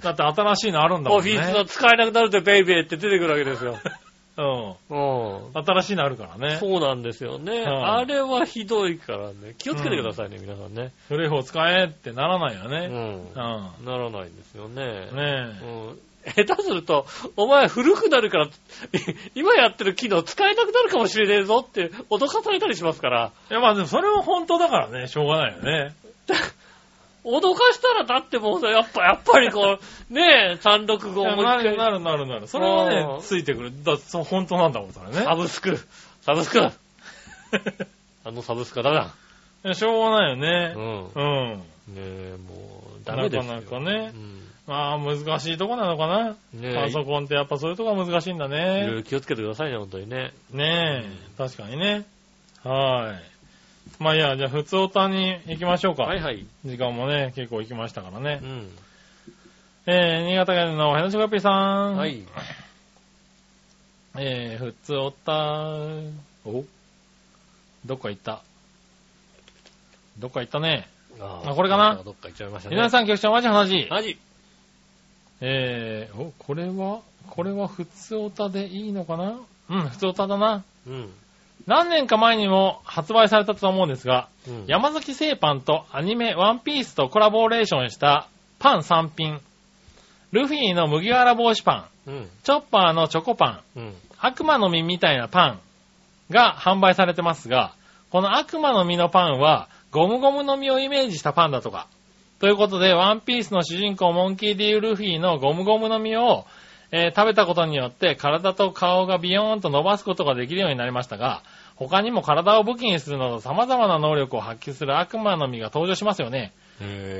だって新しいのあるんだもんね。オフィスが使えなくなるぜ、ベイベーって出てくるわけですよ。うん。うん。新しいのあるからね。そうなんですよね。うんあれはひどいからね。気をつけてくださいね、皆さんね。古い方使えってならないようね。ん。うん。ならないんですよね。ねうん。下手すると、お前古くなるから、今やってる機能使えなくなるかもしれねえぞって脅かされたりしますから、え。いや、まあでもそれは本当だからね、しょうがないよね。脅かしたらだってもうさ、やっぱ、やっぱりこう、ねえ、365いやもう一回、なるなるなるなる。それはうねん、ついてくる。だそう本当なんだもん、それね。サブスク、サブスク、あのサブスクはダメだ。いやしょうがないようね。ん。うん。ねえ、もう、ダメですよ。なかなかねうんまあ、難しいとこなのかな。ねえ、パソコンってやっぱそういうとこが難しいんだいろいろね。気をつけてくださいね、本当にね。ねえ、確かにね。はい。まあいいや、じゃあ普通おたに行きましょうか。はいはい。時間もね、結構行きましたからねう。ん。えー、新潟県のヘナチョコピーさん。はい。えー、普通おた、お？どっか行った。どっか行ったね。ああこれかな？どっか行っちゃいましたね。皆さん局長マジ話。マジえー、お、これは？これは普通おたでいいのかな？うん、普通おただな。うん。何年か前にも発売されたと思うんですが、うん。山崎製パンとアニメワンピースとコラボレーションしたパン3品。ルフィの麦わら帽子パン、うん。チョッパーのチョコパン、うん。悪魔の実みたいなパンが販売されてますが、この悪魔の実のパンはゴムゴムの実をイメージしたパンだとか。ということで、ワンピースの主人公モンキー・ディ・ルフィのゴムゴムの実を、えー食べたことによって体と顔がビヨーンと伸ばすことができるようになりましたが、他にも体を武器にするなど様々な能力を発揮する悪魔の実が登場しますよね。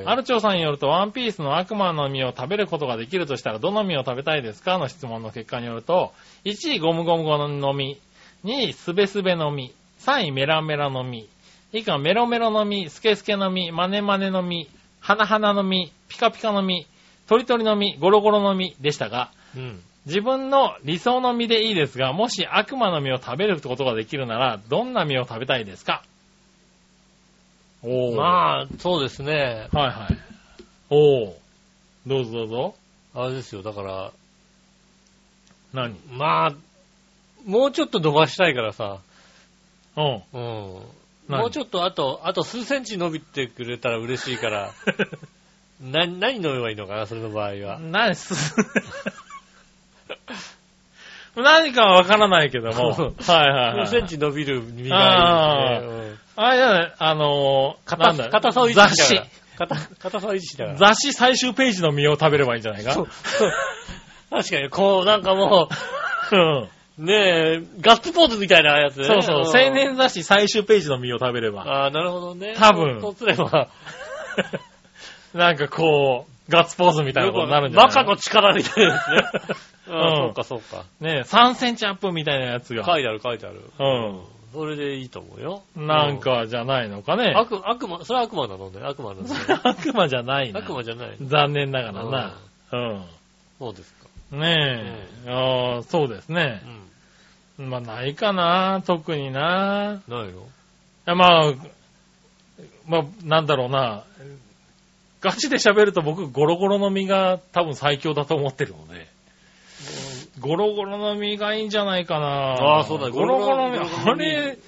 ある調査によると、ワンピースの悪魔の実を食べることができるとしたら、どの実を食べたいですか？の質問の結果によると、1位ゴムゴムの実、2位スベスベの実、3位メラメラの実、以下メロメロの実、スケスケの実、マネマネの実、花花の実、ピカピカの実、トリトリの実、ゴロゴロの実でしたが、うん。自分の理想の実でいいですが、もし悪魔の実を食べることができるなら、どんな実を食べたいですか？おー。まあ、そうですね。はいはい。おー。どうぞどうぞ。あれですよ、だから、何？まあ、もうちょっと伸ばしたいからさ、うん。うん。何？もうちょっとあと、あと数センチ伸びてくれたら嬉しいから、な、何飲めばいいのかな、それの場合は。何す、何かはわからないけども。はいはいはい。数センチ伸びる実がいいですね。あれじゃない、あの硬硬さを維持雑誌しながら。。硬硬さを維持しながら。雑誌最終ページの実を食べればいいんじゃないか？そう確かに、こう、なんかもうねえ、ガッツポーズみたいなやつね。そうそう。ん青年雑誌最終ページの実を食べれば。ああ、なるほどね。多分そうすれば、なんかこう、ガッツポーズみたいなことになるんじゃないバカの力みたいなやつね。うんそうか、そうか。ね3センチアップみたいなやつが。書いてある、書いてある。うん。それでいいと思うよ。なんかじゃないのかね。悪、悪魔、それは悪魔なのね。悪魔なのね。悪魔じゃないな。悪魔じゃない。残念ながらな。うん。そうですか。ねえ。ああ、そうですねう。ん。まあ、ないかな、特にな。いないよ。や、まあ、まあ、なんだろうな。ガチで喋ると僕、ゴロゴロの実が多分最強だと思ってるので。ゴロゴロの実がいいんじゃないかな。ああそうだゴロゴロの実。あれ、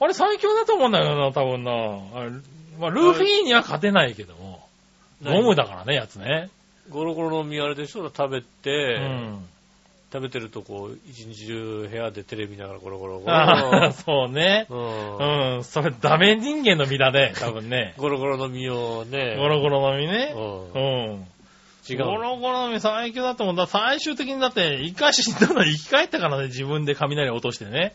あれ最強だと思うんだよな、多分な。あれまあ、ルフィには勝てないけども。ゴムだからね、やつね。ゴロゴロの実あれでしょ？食べうて、ん。食べてるとこう、一日中部屋でテレビ見ながらゴロゴロゴロそうね。うん。うん、それダメ人間の実だね、多分ね。ゴロゴロの実をね。ゴロゴロの実ね。う。うんん。違う。ゴロゴロの実最強だと思う。最終的にだって、一回死んだの生き返ったからね、自分で雷落としてね。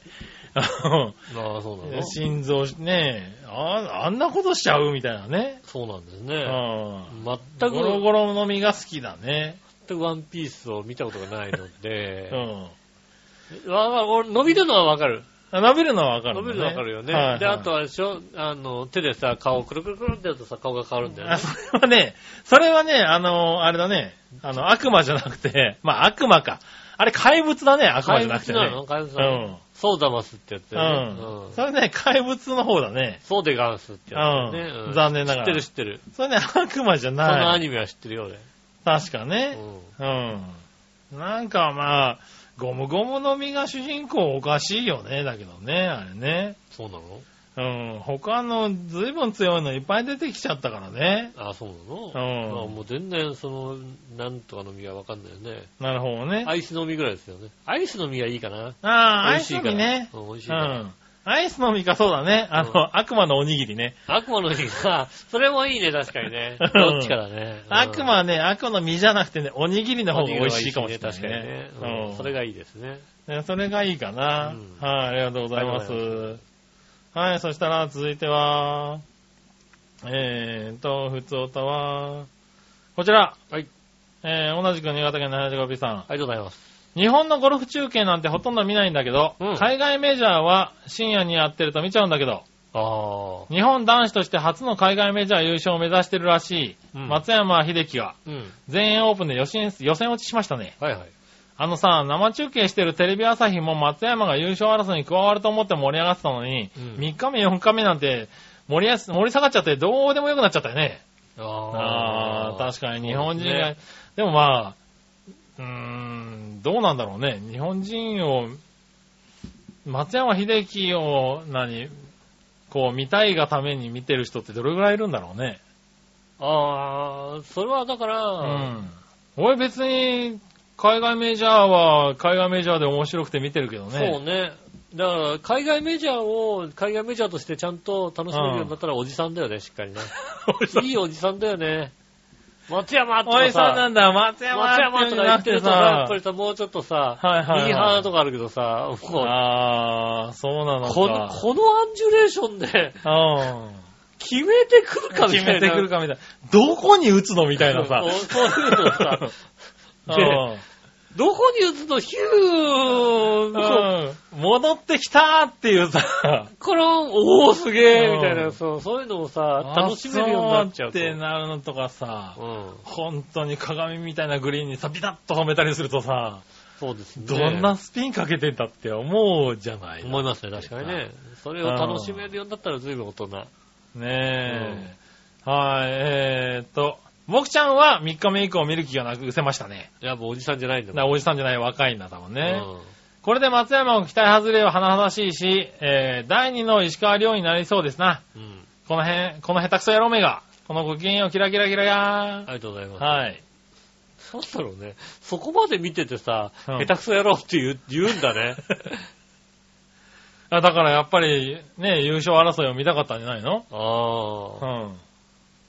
あ あ、そうなの 心臓ね、ああんなことしちゃうみたいなね。そうなんですうね。ん。全く、ゴロゴロの実が好きだね。全くワンピースを見たことがないのうで、ん。わわ俺伸びるのはわかる。伸びるのはわかる伸びるのはわかるよね。はいはいで、あとはしょ？あの、手でさ、顔をくるくるくるってやるとさ、顔が変わるんだよねあ、。それはね、それはね、あの、あれだね、あの、悪魔じゃなくて、まあ悪魔か。あれ怪物だね、悪魔じゃなくてね。怪物なの怪物うなのん。ソーダマスってやつうだよね。ん。うんそれね、怪物の方だね。ソーデガンスってやつだよね。うん残念ながら知ってる知ってる。それね、悪魔じゃそのアない。ニメは知ってるよ、俺。確かね。うんうん。なんかまあ、ゴムゴムの実が主人公おかしいよね、だけどね、あれね。そうなの？うん、他の随分強いのいっぱい出てきちゃったからね。あ、そうなうんのあもう全然、その、なんとかの実はわかんないよね。なるほどね。アイスの実ぐらいですよね。アイスの実はいいかな。ああ、アイスの実ね。うん美味しいうから。ん。アイスの実か、そうだね。あの、うん悪魔のおにぎりね。悪魔の実が、それもいいね、確かにね。どっちからね。うん悪魔はね、悪魔の実じゃなくてね、おにぎりの方が美味しいかもしれない確かにねね。。うんそれがいいですね。ねそれがいいかな。うんはい、ありがとうございます。はい、そしたら続いては、えーと、ふつおたは、こちら。はい。えー、同じく新潟県の 75P さん。ありがとうございます。日本のゴルフ中継なんてほとんど見ないんだけど、うん海外メジャーは深夜にやってると見ちゃうんだけど、ああ。日本男子として初の海外メジャー優勝を目指してるらしい、うん松山秀樹がうん。全英オープンで予選予選落ちしましたね。はいはい。あのさ、生中継してるテレビ朝日も松山が優勝争いに加わると思って盛り上がってたのに、うん3日目4日目なんて盛りやす盛り下がっちゃってどうでもよくなっちゃったよね。ああ確かに日本人が、そうねでもまあ、うーん、どうなんだろうね。日本人を、松山秀樹を、何、こう見たいがために見てる人ってどれぐらいいるんだろうね。ああ、それはだから、うん。俺別に、海外メジャーは海外メジャーで面白くて見てるけどね。そうね。だから、海外メジャーを、海外メジャーとしてちゃんと楽しめるようになったらおじさんだよね、しっかりね。いいおじさんだよね。松山とおいかさ、さんなんだ、松山松山とか言ってるとさ、やっぱりさ。さ、もうちょっとさ、はいはいはいミーハーなとこあるけどさ、もう、ああ、そうなのか。この、このアンジュレーションでうん。決めてくるかみたいな。決めてくるかみたいな。どこに打つのみたいなさ。そういうのさ、うんどこに打つのヒューうん戻ってきたっていうさ、この、おーすげうんーみたいな、そうそういうのをさ、楽しめるようになっちゃうってなるのとかさ、うん。本当に鏡みたいなグリーンにさ、ビタッと止めたりするとさ、そうですね。どんなスピンかけてんだって思うじゃない。思いますね、確かにね。それを楽しめるようになったら随分大人。ねえ。はい、えーっと、僕ちゃんは3日目以降見る気がなく失せましたね。いや、もうおじさんじゃないんだだからおじさんじゃない若いんだ、多分ね。うんこれで松山も期待外れは甚だしいし、えー、第2の石川遼になりそうですな。うん。この辺、この下手くそ野郎めが、このご機嫌をキラキラキラやありがとうございます。はい。なんだろうね。そこまで見ててさ、うん下手くそやろうって言う言うんだね。あだからやっぱり、ね、優勝争いを見たかったんじゃないの？うああ。ん。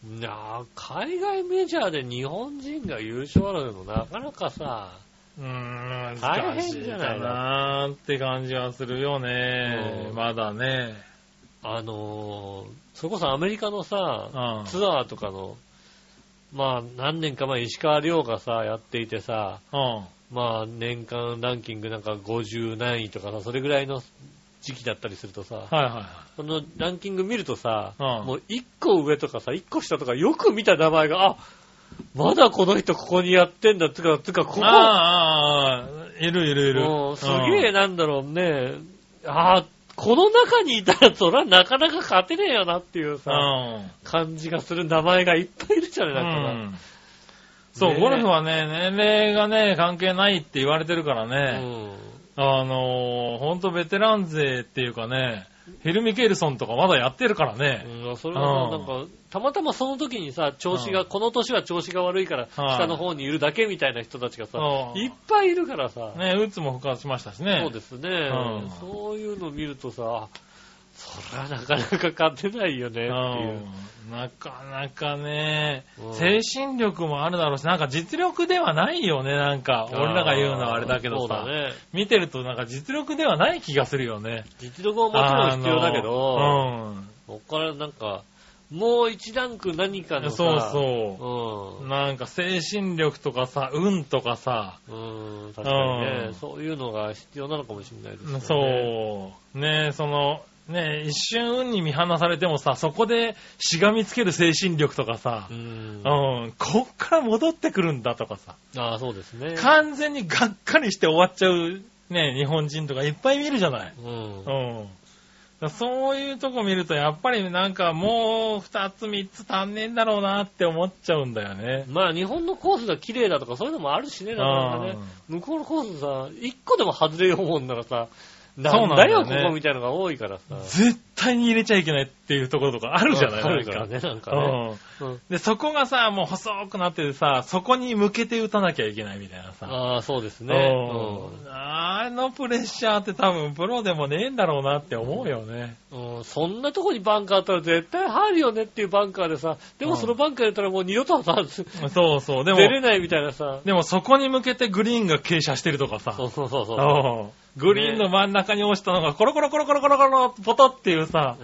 いやー海外メジャーで日本人が優勝争いのなかなかさ、うーん、大変じゃないかなーって感じはするよね。うんまだね。あのーそれこそアメリカのさ、うん。ツアーとかの、まあ何年か前石川遼がさ、やっていてさ、うん。まあ年間ランキングなんか50何位とかさ、それぐらいの時期だったりするとさ、はいはいはい。そのランキング見るとさ、うんもう1個上とかさ、1個下とかよく見た名前が、あ、まだこの人ここにやってんだ、つか、つか、ここ、ああ、ああ、いるいるいる。もうすげえなんだろうね、あこの中にいたらそらなかなか勝てねえよなっていううさ、ん。感じがする名前がいっぱいいるじゃない、うなんかん。そう、ゴルフはね、年齢がね、関係ないって言われてるからな。ね。あのー、ほんとベテラン勢っていうかね、ヘルミケルソンとかまだやってるからうね。ん。うん、それはなんか、たまたまその時にさ、調子が、うんこの年は調子が悪いから、はい下の方にいるだけみたいな人たちがさ、うんいっぱいいるからさ、ね、打つも復活しましたしね。そうですね、うんそういうの見るとさ、それはなかなか勝てないよねっていう。うんなかなかね、うん精神力もあるだろうし、なんか実力ではないよね、なんか。俺らが言うのはあれだけどさ。ね。見てるとなんか実力ではない気がするよね。実力ももちろん必要だけど、あのここからなんか、もう一段階何かうん。のさ、そうそう。なんか精神力とかさ、運とかさ、うん。うん、確かにね、うんそういうのが必要なのかもしれないですね。そう。ねその、ね一瞬運に見放されてもさ、そこでしがみつける精神力とかさう、ん。うん、こっから戻ってくるんだとかさ、ああ、そうですね。完全にがっかりして終わっちゃう、ね、日本人とかいっぱい見るじゃない。うん。うん。そういうとこ見ると、やっぱりなんかもう二つ三つ足んねえんだろうなって思っちゃうんだよね。まあ日本のコースが綺麗だとかそういうのもあるしね、だからね。向こうのコースさ、一個でも外れようもんならさ、なんだよ、ここみたいなのが多いからさ。絶対に入れちゃいけないっていうところとかあるじゃないあるからね、なんかね。うんうんで、そこがさ、もう細くなっててさ、そこに向けて打たなきゃいけないみたいなさ。ああ、そうですね。うんあのプレッシャーって多分プロでもねえんだろうなって思うよね。うんうんそんなとこにバンカーあったら絶対入るよねっていうバンカーでさ、でもそのバンカー入れたらもう二度とさ、そうそう。でも、出れないみたいなさ。でもそこに向けてグリーンが傾斜してるとかさ。そうそうそうそう。うんグリーンの真ん中に落ちたのがコロコロコロコロコロコロポトっていうさ、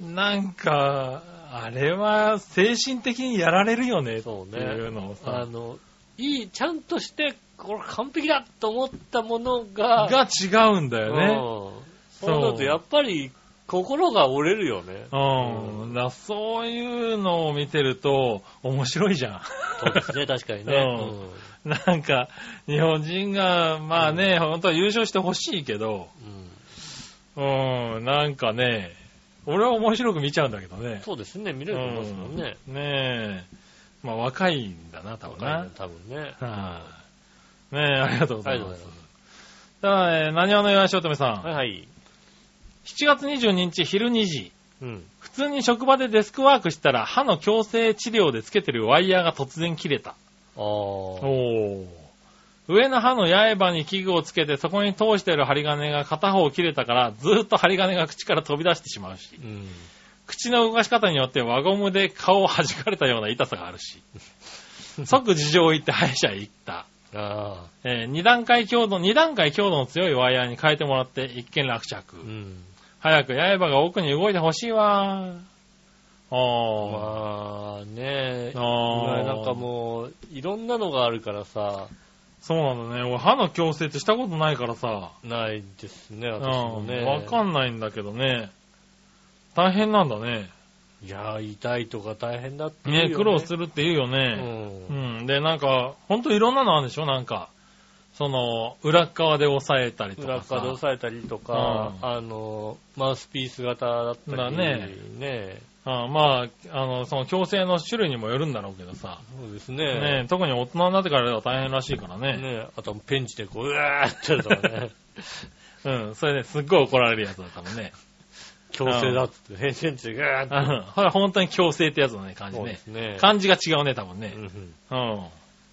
うんなんか、あれは精神的にやられるよねそうねいうのをさ、あの、いい、ちゃんとして、これ完璧だと思ったものが、が違うんだよね。うんそうなるとやっぱり心が折れるよね。うん。だからそういうのを見てると面白いじゃん。そうですね、確かにね。うんなんか、日本人が、まあね、本当は優勝してほしいけど、うんうん、なんかね、俺は面白く見ちゃうんだけどね。そうですね、見れると思いますもんね。うんねえ。まあ若いんだな、多分な。若いの多分ね。はい、ねえ、ありがとうございます。ありがとうございますだから、えー何話の岩橋乙女さん、はいはい。7月22日昼2時、うん。普通に職場でデスクワークしたら歯の矯正治療でつけてるワイヤーが突然切れた。ああ。おー上の歯の刃に器具をつけてそこに通している針金が片方切れたからずっと針金が口から飛び出してしまうし、うん。口の動かし方によって輪ゴムで顔を弾かれたような痛さがあるし、即事情を言って歯医者へ行った。ああ。えー二段階強度、二段階強度の強いワイヤーに変えてもらって一見落着。うん。早く刃が奥に動いてほしいわ。あー。まあねあーなんかもう、いろんなのがあるからさ、そうなんだね。俺歯の矯正ってしたことないからさ。ないですね、うん。私もね。わかんないんだけどね。大変なんだね。いやー、痛いとか大変だって言うよね、苦労するって言うようね。んう。ん。で、なんか、ほんといろんなのあるんでしょ？なんか、その、裏っ側で押さえたりと裏かさ。側で押さえたりとか、うんあの、マウスピース型だったり、だねねあまあ、あの、その矯正の種類にもよるんだろうけどさ。そうですねね。特に大人になってからでは大変らしいからね。ねあとペンチでこう、うわーってやるとかね、うん。それね、すっごい怒られるやつだったもんね。強制だっつって、ペンチでガーッうん。これ本当に矯正ってやつのね、感と。じねそうです。ね。漢字が違うね、多分ねう。んうんうん。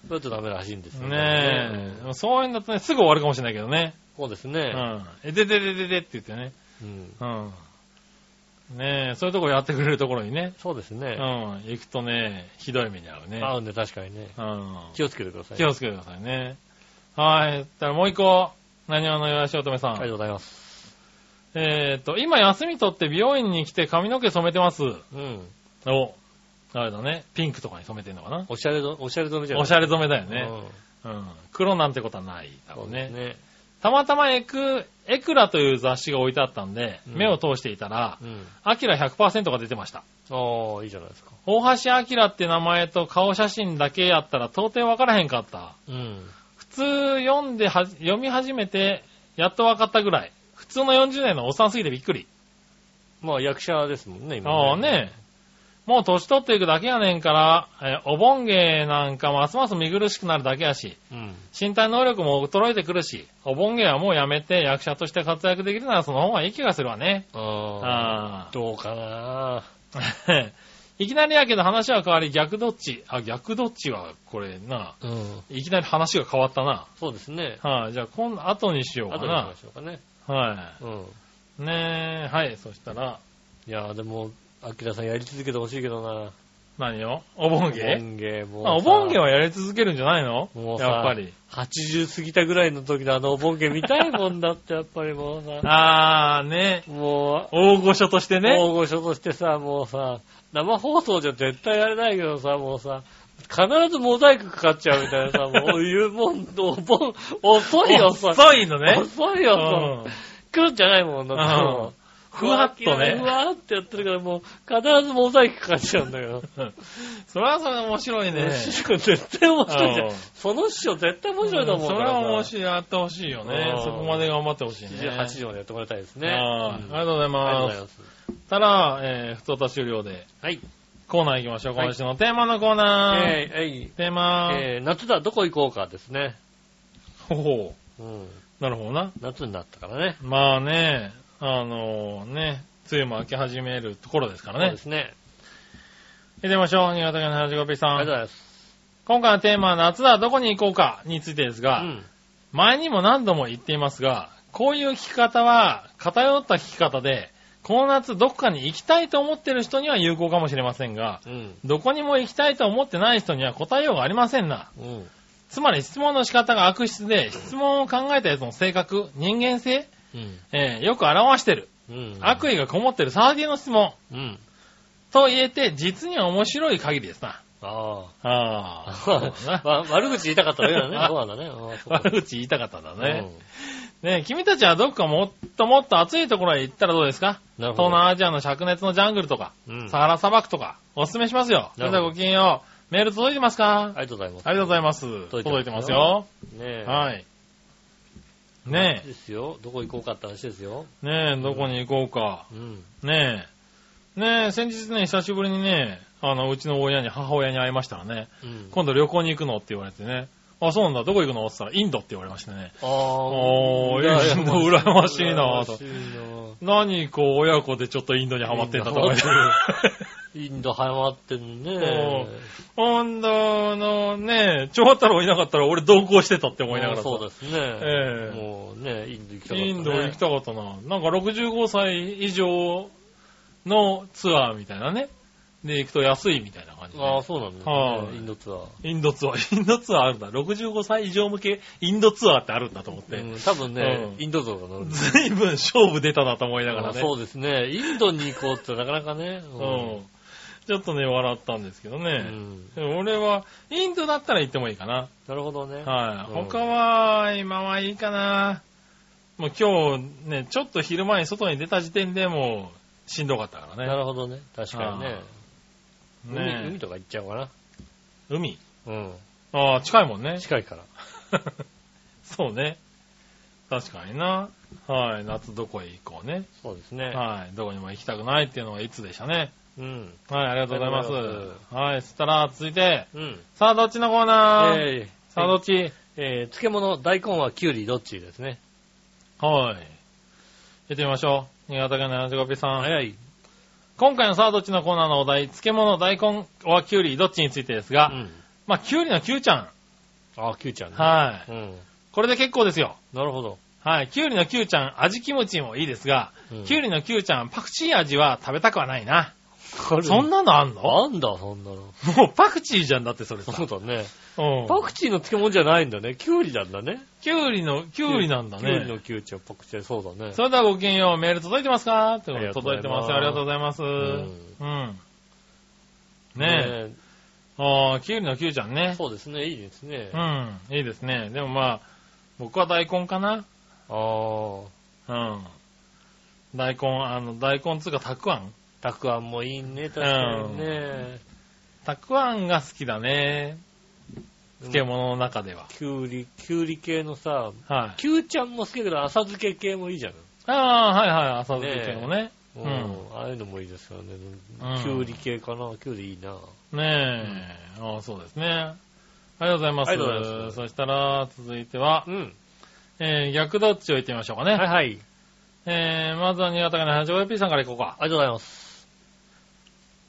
そうやってダメらしいんですよねえ。そういうんだとね、すぐ終わるかもしれないけどね。うそうですね。ん。え、でででででって言ってね。うんうん。ねえ、そういうとこやってくれるところにね。うそうですね。ん。行くとね、ひどい目に遭うね。合うんで確かにね。うん。気をつけてください。気をつけてくださいね。はい。たらもう一個、何話のよしおとめさん。ありがとうございます。えっと、今休み取って美容院に来て髪の毛染めてます。うん。お。あれだね。ピンクとかに染めてんのかな。おしゃれど、おしゃれ染めじゃないおしゃれ染めだよね。うんうん。黒なんてことはない。多分ね。ね。たまたまエク、エクラという雑誌が置いてあったんで、うん目を通していたら、うん。アキラ100%が出てました。ああ、いいじゃないですか。大橋アキラって名前と顔写真だけやったら到底わからへんかった。うん。普通読んでは、読み始めて、やっとわかったぐらい。普通の40年のおっさんすぎてびっくり。まあ役者ですもんね、今。ああね。もう年取っていくだけやねんから、えーお盆芸なんかますます見苦しくなるだけやし、うん。身体能力も衰えてくるし、お盆芸はもうやめて役者として活躍できるならその方がいい気がするわね。あああ。どうかなあ。いきなりやけど話は変わり逆どっち。あ、逆どっちはこれな。うん。いきなり話が変わったな。そうですね。はい、じゃあ今度後にしようかな後でしま。しょうかね。はうん。い。ねえ、はい、そしたら、いやーでも、アキラさんやり続けてほしいけどな。何よお盆お芸盆芸もうあ、お盆芸はやり続けるんじゃないの？もうさやっぱり。80過ぎたぐらいの時のあのお盆芸見たいもんだって、やっぱりもうさ。あーね。もう、大御所としてね。大御所としてさ、もうさ、生放送じゃ絶対やれないけどさ、もうさ、必ずモザイクかかっちゃうみたいなさ、もういうもん、お盆、遅いよさ。遅いのね。遅いよさ。来るんじゃないもんだってふわっとねふわーってやってるからもう、必ずモザイクかかっちゃうんだよ。それはそれは面白いね。師匠絶対面白いじゃんうん。その師匠絶対面白いと思うそれからさ。は面白い、やってほしいよねう。んそこまで頑張ってほしいね。7時、8時までやってもらいたいですね。あーうんありがとうございます。たら、えー、ふつおた終了で、はい。コーナー行きましょう。はい今週のテーマのコーナー。えーえいテーマ、えー夏だ、どこ行こうかですね。ほほうん。う。なるほどな。夏になったからね。まあね、あのね、梅雨も明け始めるところですからねそうで。すね。行ってみましょう。新潟県の花ピーさありがとうござん。います。今回のテーマは夏だ、どこに行こうかについてですうが、ん。前にも何度も言っていますが、こういう聞き方は偏った聞き方で、この夏どこかに行きたいと思ってる人には有効かもしれませんが、うん。どこにも行きたいと思ってない人には答えようがありませんな。うん。つまり質問の仕方が悪質で、質問を考えたやつの性格、人間性、うん。えーよく表してる。うん。悪意がこもってるサーディの質問うん。と言えて、実に面白い限りですな。あああ。あ。悪口言いたかっただけだね。そうだね。悪口言いたかったんだね。うんね君たちはどっかもっともっと暑いところへ行ったらどうですか？東南アジアの灼熱のジャングルとか、うんサハラ砂漠とか、おすすめしますよ。それではごきげんよう。メール届いてますか？ありがとうございます。ありがとうございます。届届いてますすよ。ねえ。はい。ねですよ。どこ行こうかって話ですよ。え、ねえ、どこに行こうか。うん。ねえ。ねえ、先日ね、久しぶりにね、あの、うちの親に、母親に会いましたらね、うん。今度旅行に行くのって言われてね、あ、そうなんだ、どこ行くのって言ったら、インドって言われましてね。ああ。おー、インド羨ましいなぁと何、こう、親子でちょっとインドにハマってんだと思いながら。なインドハマってんね。ほんと、あのね、長太郎いなかったら俺同行してたって思いながらさそうですね。ええもうね、インド行きたかったね。インド行きたかったな。なんか65歳以上のツアーみたいなね。で、行くと安いみたいな感じで。ああ、そうなんですはいね。インドツアー。インドツアー、インドツアーあるんだ。65歳以上向け、インドツアーってあるんだと思って。うん多分ね、うんインド像が乗る。ずいぶん勝負出たなと思いながらね。そうですね。インドに行こうってなかなかね。うん。ちょっとね、笑ったんですけどうね。ん。でも俺は、インドだったら行ってもいいかな。なるほどね。はい。うん他は、今はいいかな。もう今日ね、ちょっと昼前に外に出た時点でもう、しんどかったからね。なるほどね。確かにね。海ね海とか行っちゃおうかな。海？うん。ああ、近いもんね。近いから。そうね。確かにな。はい。夏どこへ行こうね。そうですね。はい。どこにも行きたくないっていうのがいつでしたね。うん。はい、ありがとうございます。はい。そしたら、続いて、うん。さあ、どっちのコーナー、えーさあ、どっち、えー漬物、大根はキュウリ、どっちですね。はい。行ってみましょう。新潟県の七五ピさん。早い。今回のさあ、どっちのコーナーのお題、漬物、大根はキュウリ、どっちについてですが、うん。まあ、キュウリのキュウちゃん。あ、キュウちゃんね。はい。うん。これで結構ですよ。なるほど。はい。キュウリのキュウちゃん、味キムチもいいですが、うんキュウリのキュウちゃん、パクチー味は食べたくはないな。こそんなのあんの？なんだ、そんなの。もうパクチーじゃんだってそれさ。そうだね。うん。パクチーの漬物じゃないんだね。キュウリなんだね。キュウリの、キュウリなんだキュウリのね。キュウちゃん、パクチー、そうだね。それではごきげんよう、メール届いてますか？ってこと届いてますよ。ありがとうございます。うん。ねえ。ねああ、キュウリのキュウちゃんえね。そうですね、いいですね。うあん。いいですね。でもまあ、僕は大根かな。あー。うん。大根、あの、大根つうかたくあんたくあんもいいね、確かにね。たくあんが好きだね。漬物の中では。キュウリ、キュウリ系のさ、はい。キュウちゃんも好きだけど、浅漬け系もいいじゃん。ああ、はいはい、浅漬け系もね。ううんん。ああいうのもいいですよね。うんキュウリ系かな。キュウリいいな。ねえ、ああ、そうですね。ありがとうございます。ありがとうございますそしたら、続いては、うん。えー、逆どっちを言ってみましょうかね。はいはい。えー、まずは新潟県の八王子 P さんからいこうか。ありがとうございます。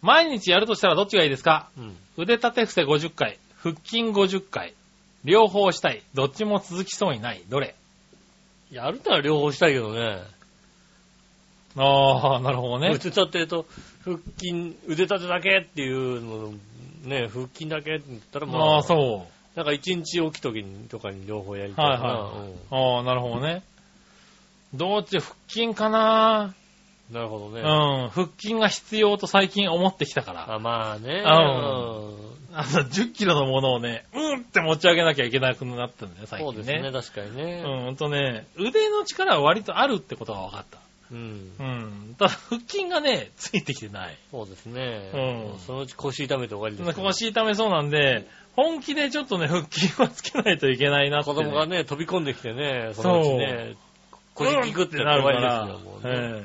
毎日やるとしたらどっちがいいですか？うん。腕立て伏せ50回、腹筋50回、両方したい。どっちも続きそうにない。どれ？やるなら両方したいけどね。ああ、なるほどね腕。立てと腹筋、腕立てだけっていうの、ね、腹筋だけって言ったらまあ、ああ、そなんか一日起きときにとかに両方やりう。たいな。はいはい。ああ、なるほどね。どっち？腹筋かなうんなるほどね。うん。腹筋が必要と最近思ってきたから。あまあね。うんあの、10キロのものをね、うんって持ち上げなきゃいけなくなったんだよ、最近ね。そうですね、確かにね。うん、ほんとね、腕の力は割とあるってことが分かった。うんう。ん。ただ、腹筋がね、ついてきてない。そうですね。うんそのうち腰痛めて終わりですよ。腰痛めそうなんで、本気でちょっとね、腹筋はつけないといけないなって、子供がね、飛び込んできてね、そのうちね、腰ギクってなる終わりですよ、もうね。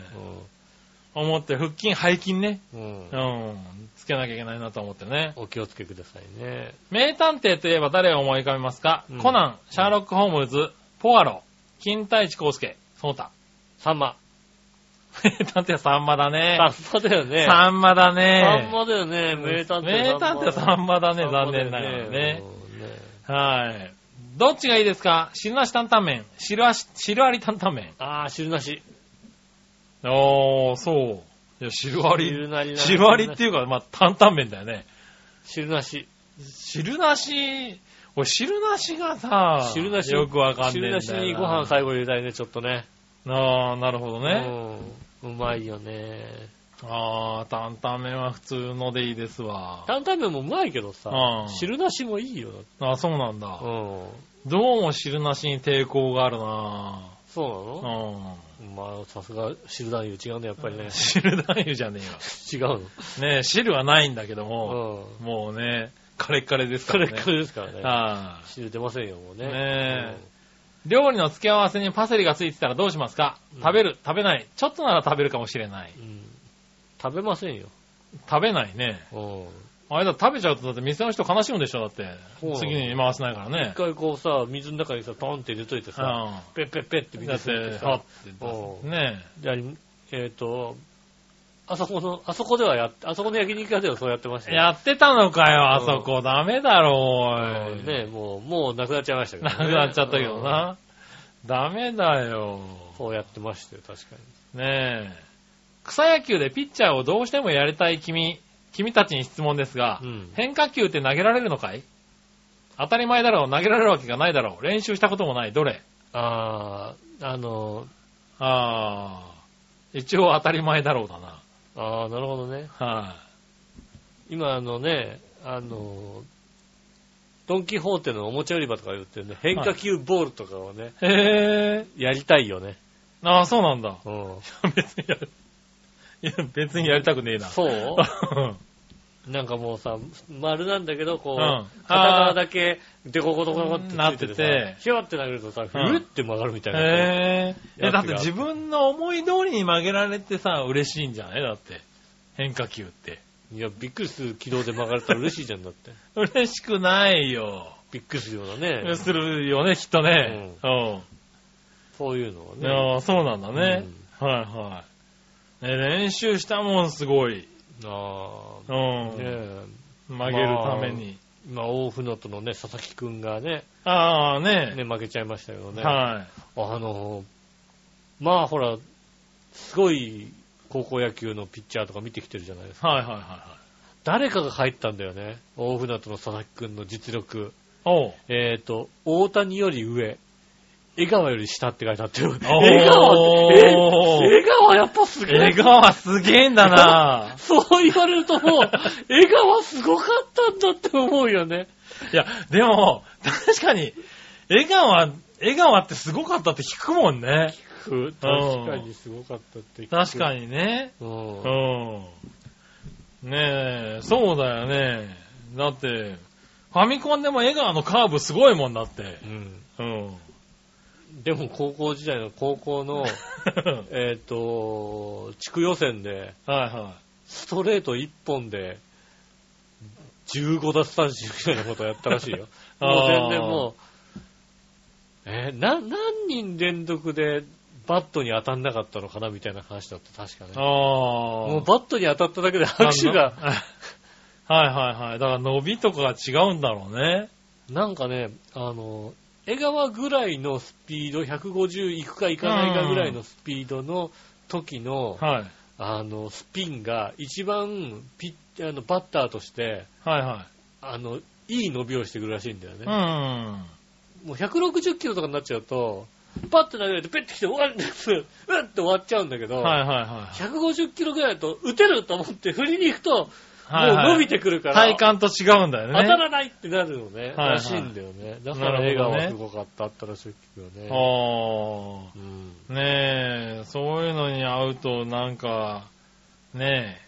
思って、腹筋、背筋ね、うんう。ん、つけなきゃいけないなと思ってね。お気をつけくださいね。名探偵といえば誰を思い浮かべますか、うんコナン、シャーロック・ホームズ、ポアロ、金太一光介、ソータ。サンマ。名探偵はサンマだね。サンマだよね。サンマだね。サンマだよね。名探偵名探偵はサンマだね残念ながらねうんねはい。どっちがいいですか？汁なし担々麺、汁あし、汁あり担々麺。ああ、汁なし。おー、そう。いや、汁あり。汁なりな汁ありっていうか、まあ、担々麺だよね。汁なし。汁なし、俺、汁なしがさ、汁なし。よくわかんねえんだよな。汁なしにご飯最後入れたいね、ちょっとね。ああ、なるほどね。うん。うまいよね。ああ、担々麺は普通のでいいですわ。担々麺もうまいけどさうん、汁なしもいいよ。ああ、そうなんだ。うん。どうも汁なしに抵抗があるなそうなの？うん。まあ、さすが汁男優違うね、やっぱりね。汁男優じゃね違うの？えよ。ねえ、汁はないんだけども、うん。もうね、カレッカレですからね。これこれですからね。は汁出ませんよ、もうね。ねえい料理の付け合わせにパセリがついてたらどうしますか、うん食べる？食べない？ちょっとなら食べるかもしれない。うん。うん食べませんよ。食べないね。うん。あれだ、食べちゃうとだって店の人悲しむでしょだって。次に回せないからね一。回こうさ、水の中にさ、トンって入れといてさ、うペッペッペッってん。水だって、吸って。ねでありえっと、あそこの、あそこではやっ、あそこの焼肉屋ではそうやってましたよ。やってたのかよ、あそこ。ダメだろ、おい。ねもう、もうなくなっちゃいましたけどなね。くなっちゃったけどうん。な。ダメだよ。そうやってましたよ、確かに。ねえ。草野球でピッチャーをどうしてもやりたい君、君たちに質問ですが、うん変化球って投げられるのかい？当たり前だろう、投げられるわけがないだろう。練習したこともない。どれ？あー、あの、あー、一応当たり前だろうだな。あー、なるほどね。は今あのね、あの、ドンキホーテのおもちゃ売り場とか言ってるね、変化球ボールとかをね、い。へやりたいよね。ー。ああ、そうなんだ。うん。別にやる。いや、別にやりたくねえな。そう？う んなんかもうさ、丸なんだけど、こう、うん片側だけ、デココデココってなっててひょって投げるとさ、ふんうって曲がるみたいな。へー。え、だって自分の思い通りに曲げられてさ、嬉しいんじゃない？だって。変化球って。いや、びっくりする軌道で曲がれたら嬉しいじゃんだって。嬉しくないよ。びっくりするようなね。するよね、きっとね。うん。そういうのはいね。やーそうなんだね。はいはい。ね練習したもん、すごい。あうあ、ん。ねえ。曲げるために。まあ、大船渡のね、佐々木くんがね、ああ、ねね、負けちゃいましたけどね。はい。あの、まあほら、すごい高校野球のピッチャーとか見てきてるじゃないですか。はいはいはいはい。誰かが入ったんだよね。大船渡の佐々木くんの実力。おう。えっ、と、大谷より上、江川より下って書いてあってる。江川え？江川やっぱすげえ。江川すげえんだな そう言われるともう、江川すごかったんだって思うよね。いや、でも、確かに、江川、江川ってすごかったって聞くもんね。確かにすごかったって聞く確か。にね。うんうん。ねえ、そうだよね。だって、ファミコンでも江川のカーブすごいもんだってう。ん。うん。でも高校時代の高校の、えっと、地区予選で、はいはストレート1本で、15奪三振みたいなことをやったらしいよ。もう全然もう、えーな、何人連続でバットに当たんなかったのかなみたいな話だった、確かねい。。ああ。もうバットに当たっただけで拍手が、はいはいはい。だから伸びとかが違うんだろうね。なんかね、あの、江川ぐらいのスピード、150いくかいかないかぐらいのスピードの時の、はい。あの、スピンが一番ピッ、あの、バッターとして、はいはあの、いい伸びをしてくるらしいんだよね。い。うん。もう160キロとかになっちゃうと、パッと投げられてペッてきて、うわっ、うっって終わっちゃうんだけど、はいはいはい。150キロぐらいだと、打てると思って振りに行くと、はいはいもう伸びてくるから、体感と違うんだよね。当たらないってなるのね、はいはいらしいんだよね。だからなるほどね笑顔はすごかった、あったらしいけどね。あうんあ。ねえ、そういうのに合うとなんか、ね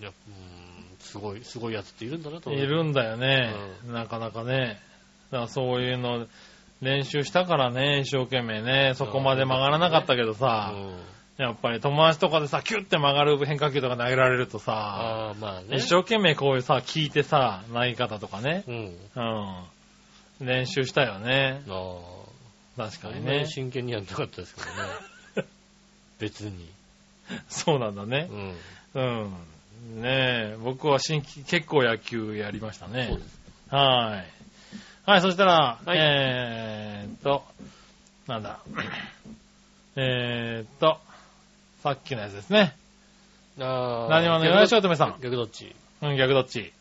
いや、うん、すごい、すごいやつっているんだなとえ、思う。いるんだよね。なかなかね。だからそういうの練習したからね、一生懸命ね、そこまで曲がらなかったけどさ、うんやっぱり友達とかでさ、キュッて曲がる変化球とか投げられるとさ、ああ、まあね。一生懸命こういうさ、聞いてさ、投げ方とかね、うん。うん。練習したよね。ああ。確かにね。真剣にやんなかったですけどね。別に。そうなんだねう。ん。うん。ねえ、僕は新規、結構野球やりましたねそう。です。はい。はい、そしたら、はいえーっと、なんだ。えーっと、さっきのやつですね。ああ。何話のよしおとめさん。逆どっち？うん、逆どっち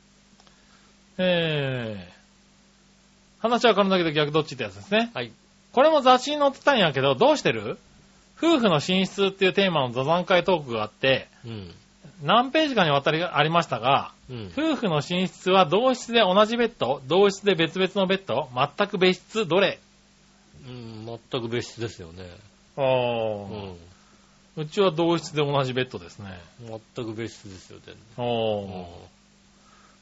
えー、話は変わるんだけど逆どっちってやつですね。はい。これも雑誌に載ってたんやけど、どうしてる？夫婦の寝室っていうテーマの座談会トークがあって、うん。何ページかにわたりありましたが、うん。夫婦の寝室は同室で同じベッド同室で別々のベッド全く別室どれ？うん、全く別室ですよね。あうーん。うちは同室で同じベッドですね。全く別室ですよ、全然。お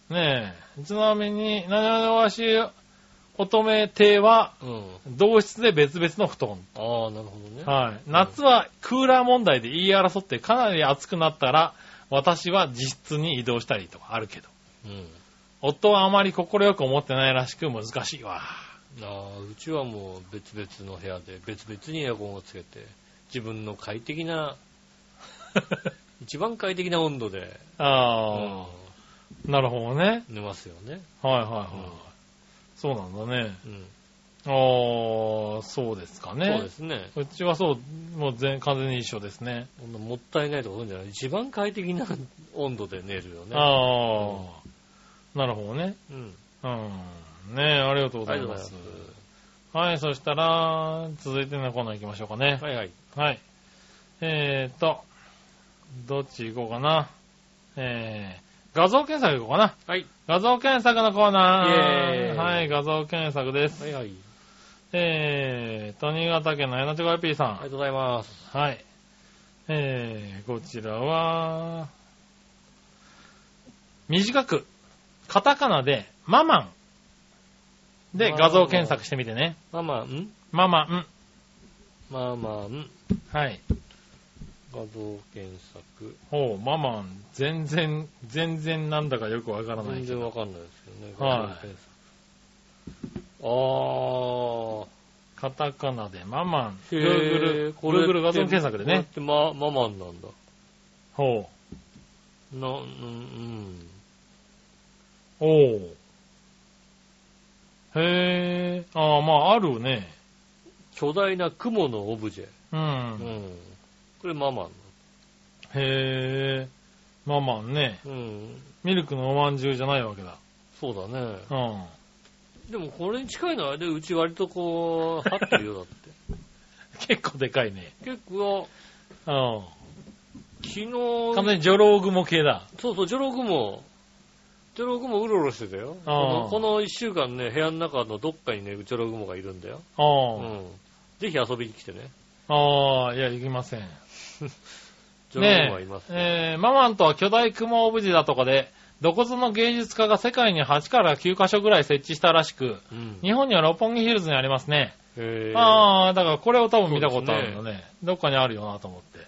ーねえ。ちなみに、なにわのわし乙女邸は。同室で別々の布団。ああ、なるほどね。はい。夏はクーラー問題で言い争ってかなり暑くなったら、私は自室に移動したりとかあるけど。うん。夫はあまり快く思ってないらしく難しいわ。ああ、うちはもう別々の部屋で別々にエアコンをつけて、自分の快適な、一番快適な温度で、ああ、なるほどね。寝ますよね。はいはいはい。うんそうなんだね。うん。ああ、そうですかね。そうですね。うちはそう、もう全、完全に一緒ですね。もったいないとかそういうんじゃない。一番快適な温度で寝るよね。ああ、なるほどね。うん。うん。ねえ、ありがとうございます。はい、そしたら、続いてのコーナー行きましょうかね。はいはい。はい。えーっと、どっち行こうかな。えー、画像検索行こうかな。はい。画像検索のコーナー。イェーイはい、画像検索です。はいはい。えー、と、新潟県のエナチョコ IP さん。ありがとうございます。はい。えー、こちらは、短く、カタカナで、ママンで画像検索してみてね。ママんママン。ママんはい。画像検索。ほう、ママン。全然、全然なんだかよくわからない全。然わかんないですけどね。はい。あカタカナでママン。Google、Google 画像検索でね。これってま、ママンなんだ。ほな、うん、うん。う。おう。へー。ああ、まあ、あるね。巨大な雲のオブジェ。う。うんん。これママン。へー。ママンね。うん。ミルクのおまんじゅうじゃないわけだ。そうだね。うん。でもこれに近いのはで、うち割とこう、張ってるよ、だって。結構でかいね。結構、うん。昨日、完全にジョロウグモ系だ。そうそう、ジョログモ、ジョログモうろうろしてたよ。このこの一週間ね、部屋の中のどっかにね、ジョログモがいるんだよ。あうあ、ん。ぜひ遊びに来てね。ああ、いや、行きません。ね。え、えーママンとは巨大雲オブジェだとかで、どこぞの芸術家が世界に8から9カ所ぐらい設置したらしく、うん。日本には六本木ヒルズにありますね。ああ、だからこれを多分見たことあるのね。どっかにあるよなと思って。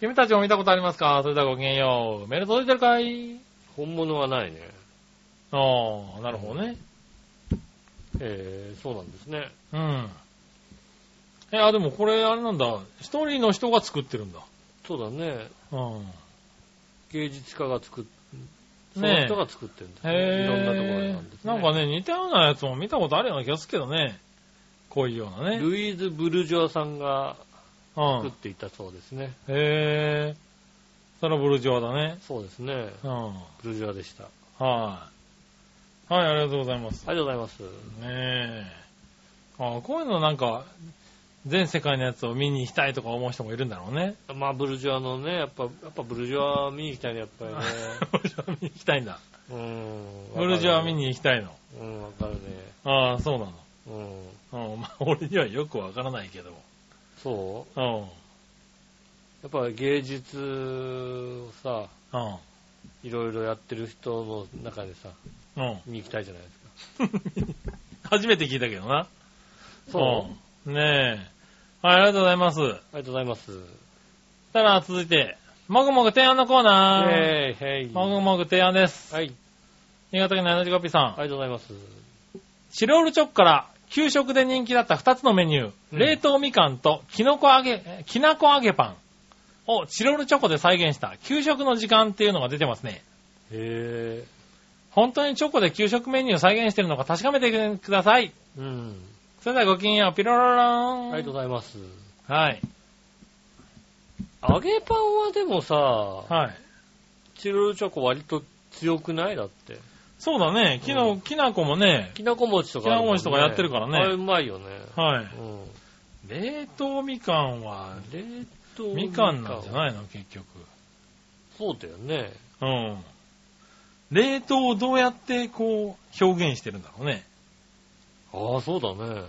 君たちも見たことありますか？それではごきげんよう。メール届いてるかい？本物はないね。ああ、なるほどね。えー、そうなんですね。うん。え、あ、でもこれあれなんだ。一人の人が作ってるんだ。そうだね。うん。芸術家が作っ、その人が作ってるんですね。へえ。いろんなところなんですね。なんかね、似たようなやつも見たことあるような気がするけどね。こういうようなね。ルイーズ・ブルジョアさんがうん。作っていたそうですね。へえ。それはブルジョワだね。そうですね。うん。はい、ブルジョアでした。はい、ありがとうございます。ありがとうございます。ねえ。あこういうのなんか、全世界のやつを見に行きたいとか思う人もいるんだろうね。まあ、ブルジョアのね、やっぱ、やっぱブルジョア見に行きたいね、やっぱりね。ブルジョワ見に行きたいんだ。うん。ブルジョワ見に。に行きたいの。うん、わかるね。ああ、そうなうん。の。うん。まあ、俺にはよくわからないけど。そう？ん。やっぱり芸術をさ、うん。いろいろやってる人の中でさ、うん。に行きたいじゃないですか。初めて聞いたけどな。そううんねえ。はい、ありがとうございます。ありがとうございます。たら、続いて、もぐもぐ提案のコーナー。えー、へい。もぐもぐ提案です。はい。新潟県の 75P さん。ありがとうございます。チロールチョコから給食で人気だった2つのメニュー、うん冷凍みかんときのこ揚げ、えきなこ揚げパンをチロールチョコで再現した給食の時間っていうのが出てますね。へ本当にチョコで給食メニューを再現してるのか確かめてください。ー。うん。それではごきげんよう、ピロロロン。ありがとうございます。はい。揚げパンはでもさ、はい。チロルチョコ割と強くない？だって。そうだね。きの、うんきなこもね、きなこ餅とかあるもんね、きなこ餅とかやってるからねあれうまいよね。はい。うん。冷凍みかんは、冷凍みかんなんじゃいないの？結局。そうだよね。うん。冷凍をどうやってこう、表現してるんだろうね。ああ、そうだね。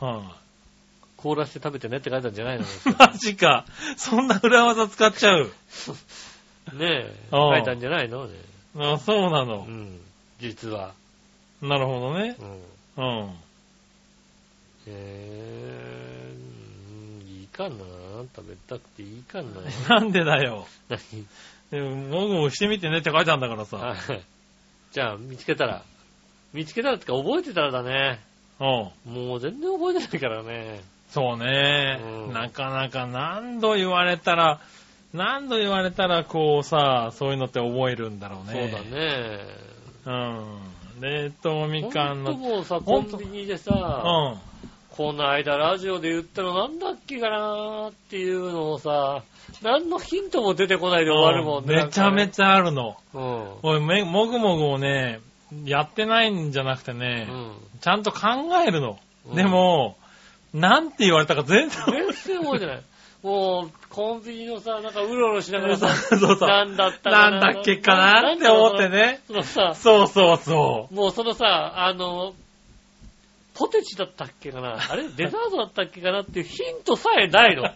はい、凍らして食べてねって書いたんじゃないの？マジか。そんな裏技使っちゃう。ねえ。書いたんじゃないの？ね。あそうなうの。ん。実は。なるほどね。うん。うん。えー、うんいいかな？食べたくていいかな？なんでだよ。何？でももぐもぐしてみてねって書いてあるんだからさ。はい。じゃあ、見つけたら。見つけたらってか、覚えてたらだね。うん。もう全然覚えてないからね。そうね、うんなかなか何度言われたら、何度言われたらこうさ、そういうのって覚えるんだろうそうね。だね。うん。冷凍みかんの。ほんともうさ、コンほんとビニでさ、うん。この間ラジオで言ったのなんだっけかなっていうのをさ、何のヒントも出てこないで終わるもんね。めちゃめゃ。ちゃあるの。うん。おい、めもぐもぐをね、やってないんじゃなくてうね、ん。ちゃんと考えるの。うんでも、なんて言われたか全然覚えてない。もう、コンビニのさ、なんかうろうろしながらそうさ、そうそう。なんだったかなんだっけかなって思って。ね。そのさ、そうそうそもうそのさ、あの、ポテチだったっけかなあれデザートだったっけかなっていうヒントさえないの。う。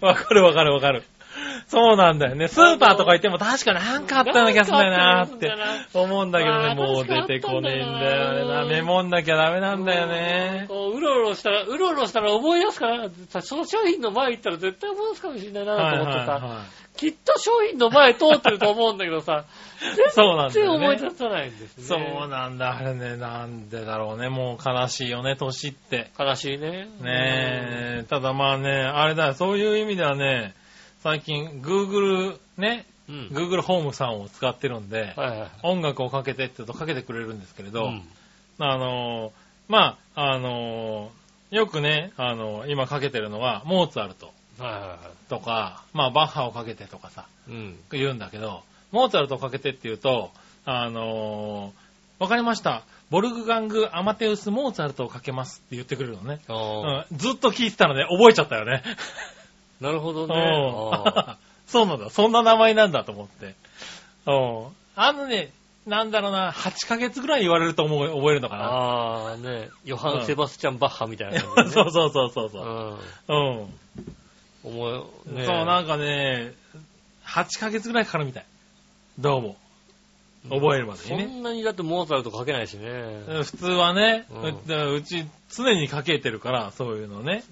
わかるわかるわかる。そうなんだよね。スーパーとか行っても確かなんかあったような気がするんだよなーって思うんだけどね、もう出てこねえんだよね。なメモんなきゃダメなんだよね。こううろうろしたら、うろうろしたら思い出すから、さその商品の前行ったら絶対思い出すかもしれないなと思ってさ、きっと商品の前通ってると思うんだけどさ、そうなんだよ全然思いね。出さないんですね。そうなんだ、あれね、なんでだろうね。もう悲しいよね、年って。悲しいね。ねえ、ただまあね、あれだよ、そういう意味ではね、最近、Google ね、うん。Google ホームさんを使ってるんで、はいはい。音楽をかけてって言うとかけてくれるんですけれど、うんあのーまあ、あのーよくね、あのー今かけてるのは、モーツァルトはいはいはとか、まあ、バッハをかけてとかさ、い。うん。言うんだけど、モーツァルトをかけてって言うと、あのーわかりました。ボルグガング、アマテウス、モーツァルトをかけますって言ってくれるのね。うん、ずっと聞いてたので覚えちゃったよね。なるほどね。うんあそうなんだ。そんな名前なんだと思って。うんあのね、なんだろうな、8ヶ月ぐらい言われると思う覚えるのーかな。あー、ね。ヨハン・セバスチャン・バッハみたいなね。うそうそうそうそう。うん。うん。思い、ね。そう、なんかね、8ヶ月ぐらいかかるみたい。どうも。覚えるまでそにね。んなにだってモーツァルト書けないしね。普通はね、うんち常にかけてるから、そういうのね。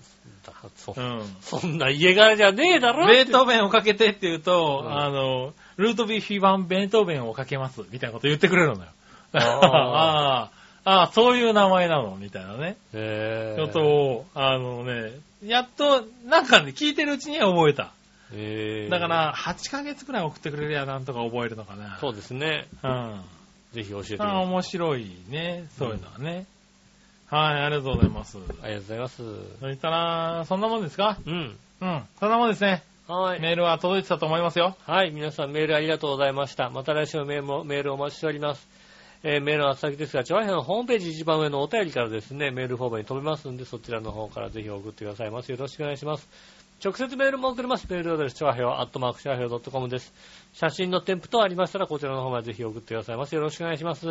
だそうん。そんな家柄じゃねえだろベートーベンをかけてって言うと、うんあの、ルートビーフィーバンベートーベンをかけます、みたいなこと言ってくれるのよ。あー ああ、ああ、そういう名前なの、みたいなね。へことを、あのね、やっと、なんかね、聞いてるうちには覚えた。へーだから、8ヶ月くらい送ってくれりゃなんとか覚えるのかな。そうですね。うん。ぜひ教えてください。面白いね。そういうのはね。はい、ありがとうございます。ありがとうございます。そしたら、そんなもんですか？うん。うん。そんなもんですね。はい。メールは届いてたと思いますよ。はい、皆さんメールありがとうございました。また来週もメールお待ちしております。えーメールの先ですが、チョアヘのホームページ一番上のお便りからですね、メールフォームに飛べますんで、そちらの方からぜひ送ってくださいます。よろしくお願いします。直接メールも送れます。メールアドレス、チョアヘオ、アットマークチョアヘオ .com です。写真の添付等ありましたら、こちらの方までぜひ送ってくださいます。よろしくお願いします。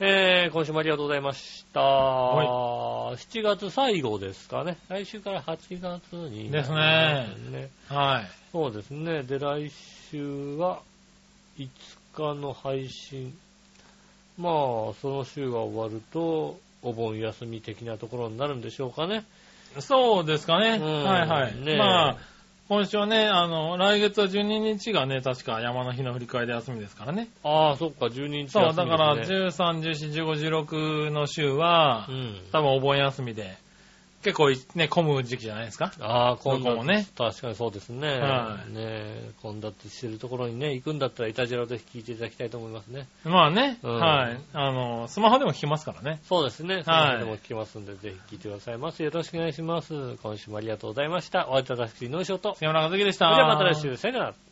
えー、今週もありがとうございました。は7月最後ですかね。来週から8月に。ですねねはい。そうですね。で、来週は5日の配信。まあ、その週が終わると、お盆休み的なところになるんでしょうかね。そうですかね。うんはいはい。ねえまあ、今週はね、あの、来月は12日がね、確か山の日の振り替えで休みですからね。ああ、そっか、12日休みです、そね。う、だから、13、14、15、16の週はう、ん。多分お盆休みで、結構ね、混む時期じゃないですか？ああ、混雑どこもね確かにそうですね。はいねえ混雑してるところにね、行くんだったら、いたじらをぜひ聞いていただきたいと思いますね。まあね、うんはい。あの、スマホでも聞きますからね。そうですね。そはいのでも聞きますんで、ぜひ聞いてくださいませ。よろしくお願いします。今週もありがとうございました。お会いいただきのいしょと。そ杉村和樹でした。れではまた来週、さよなら。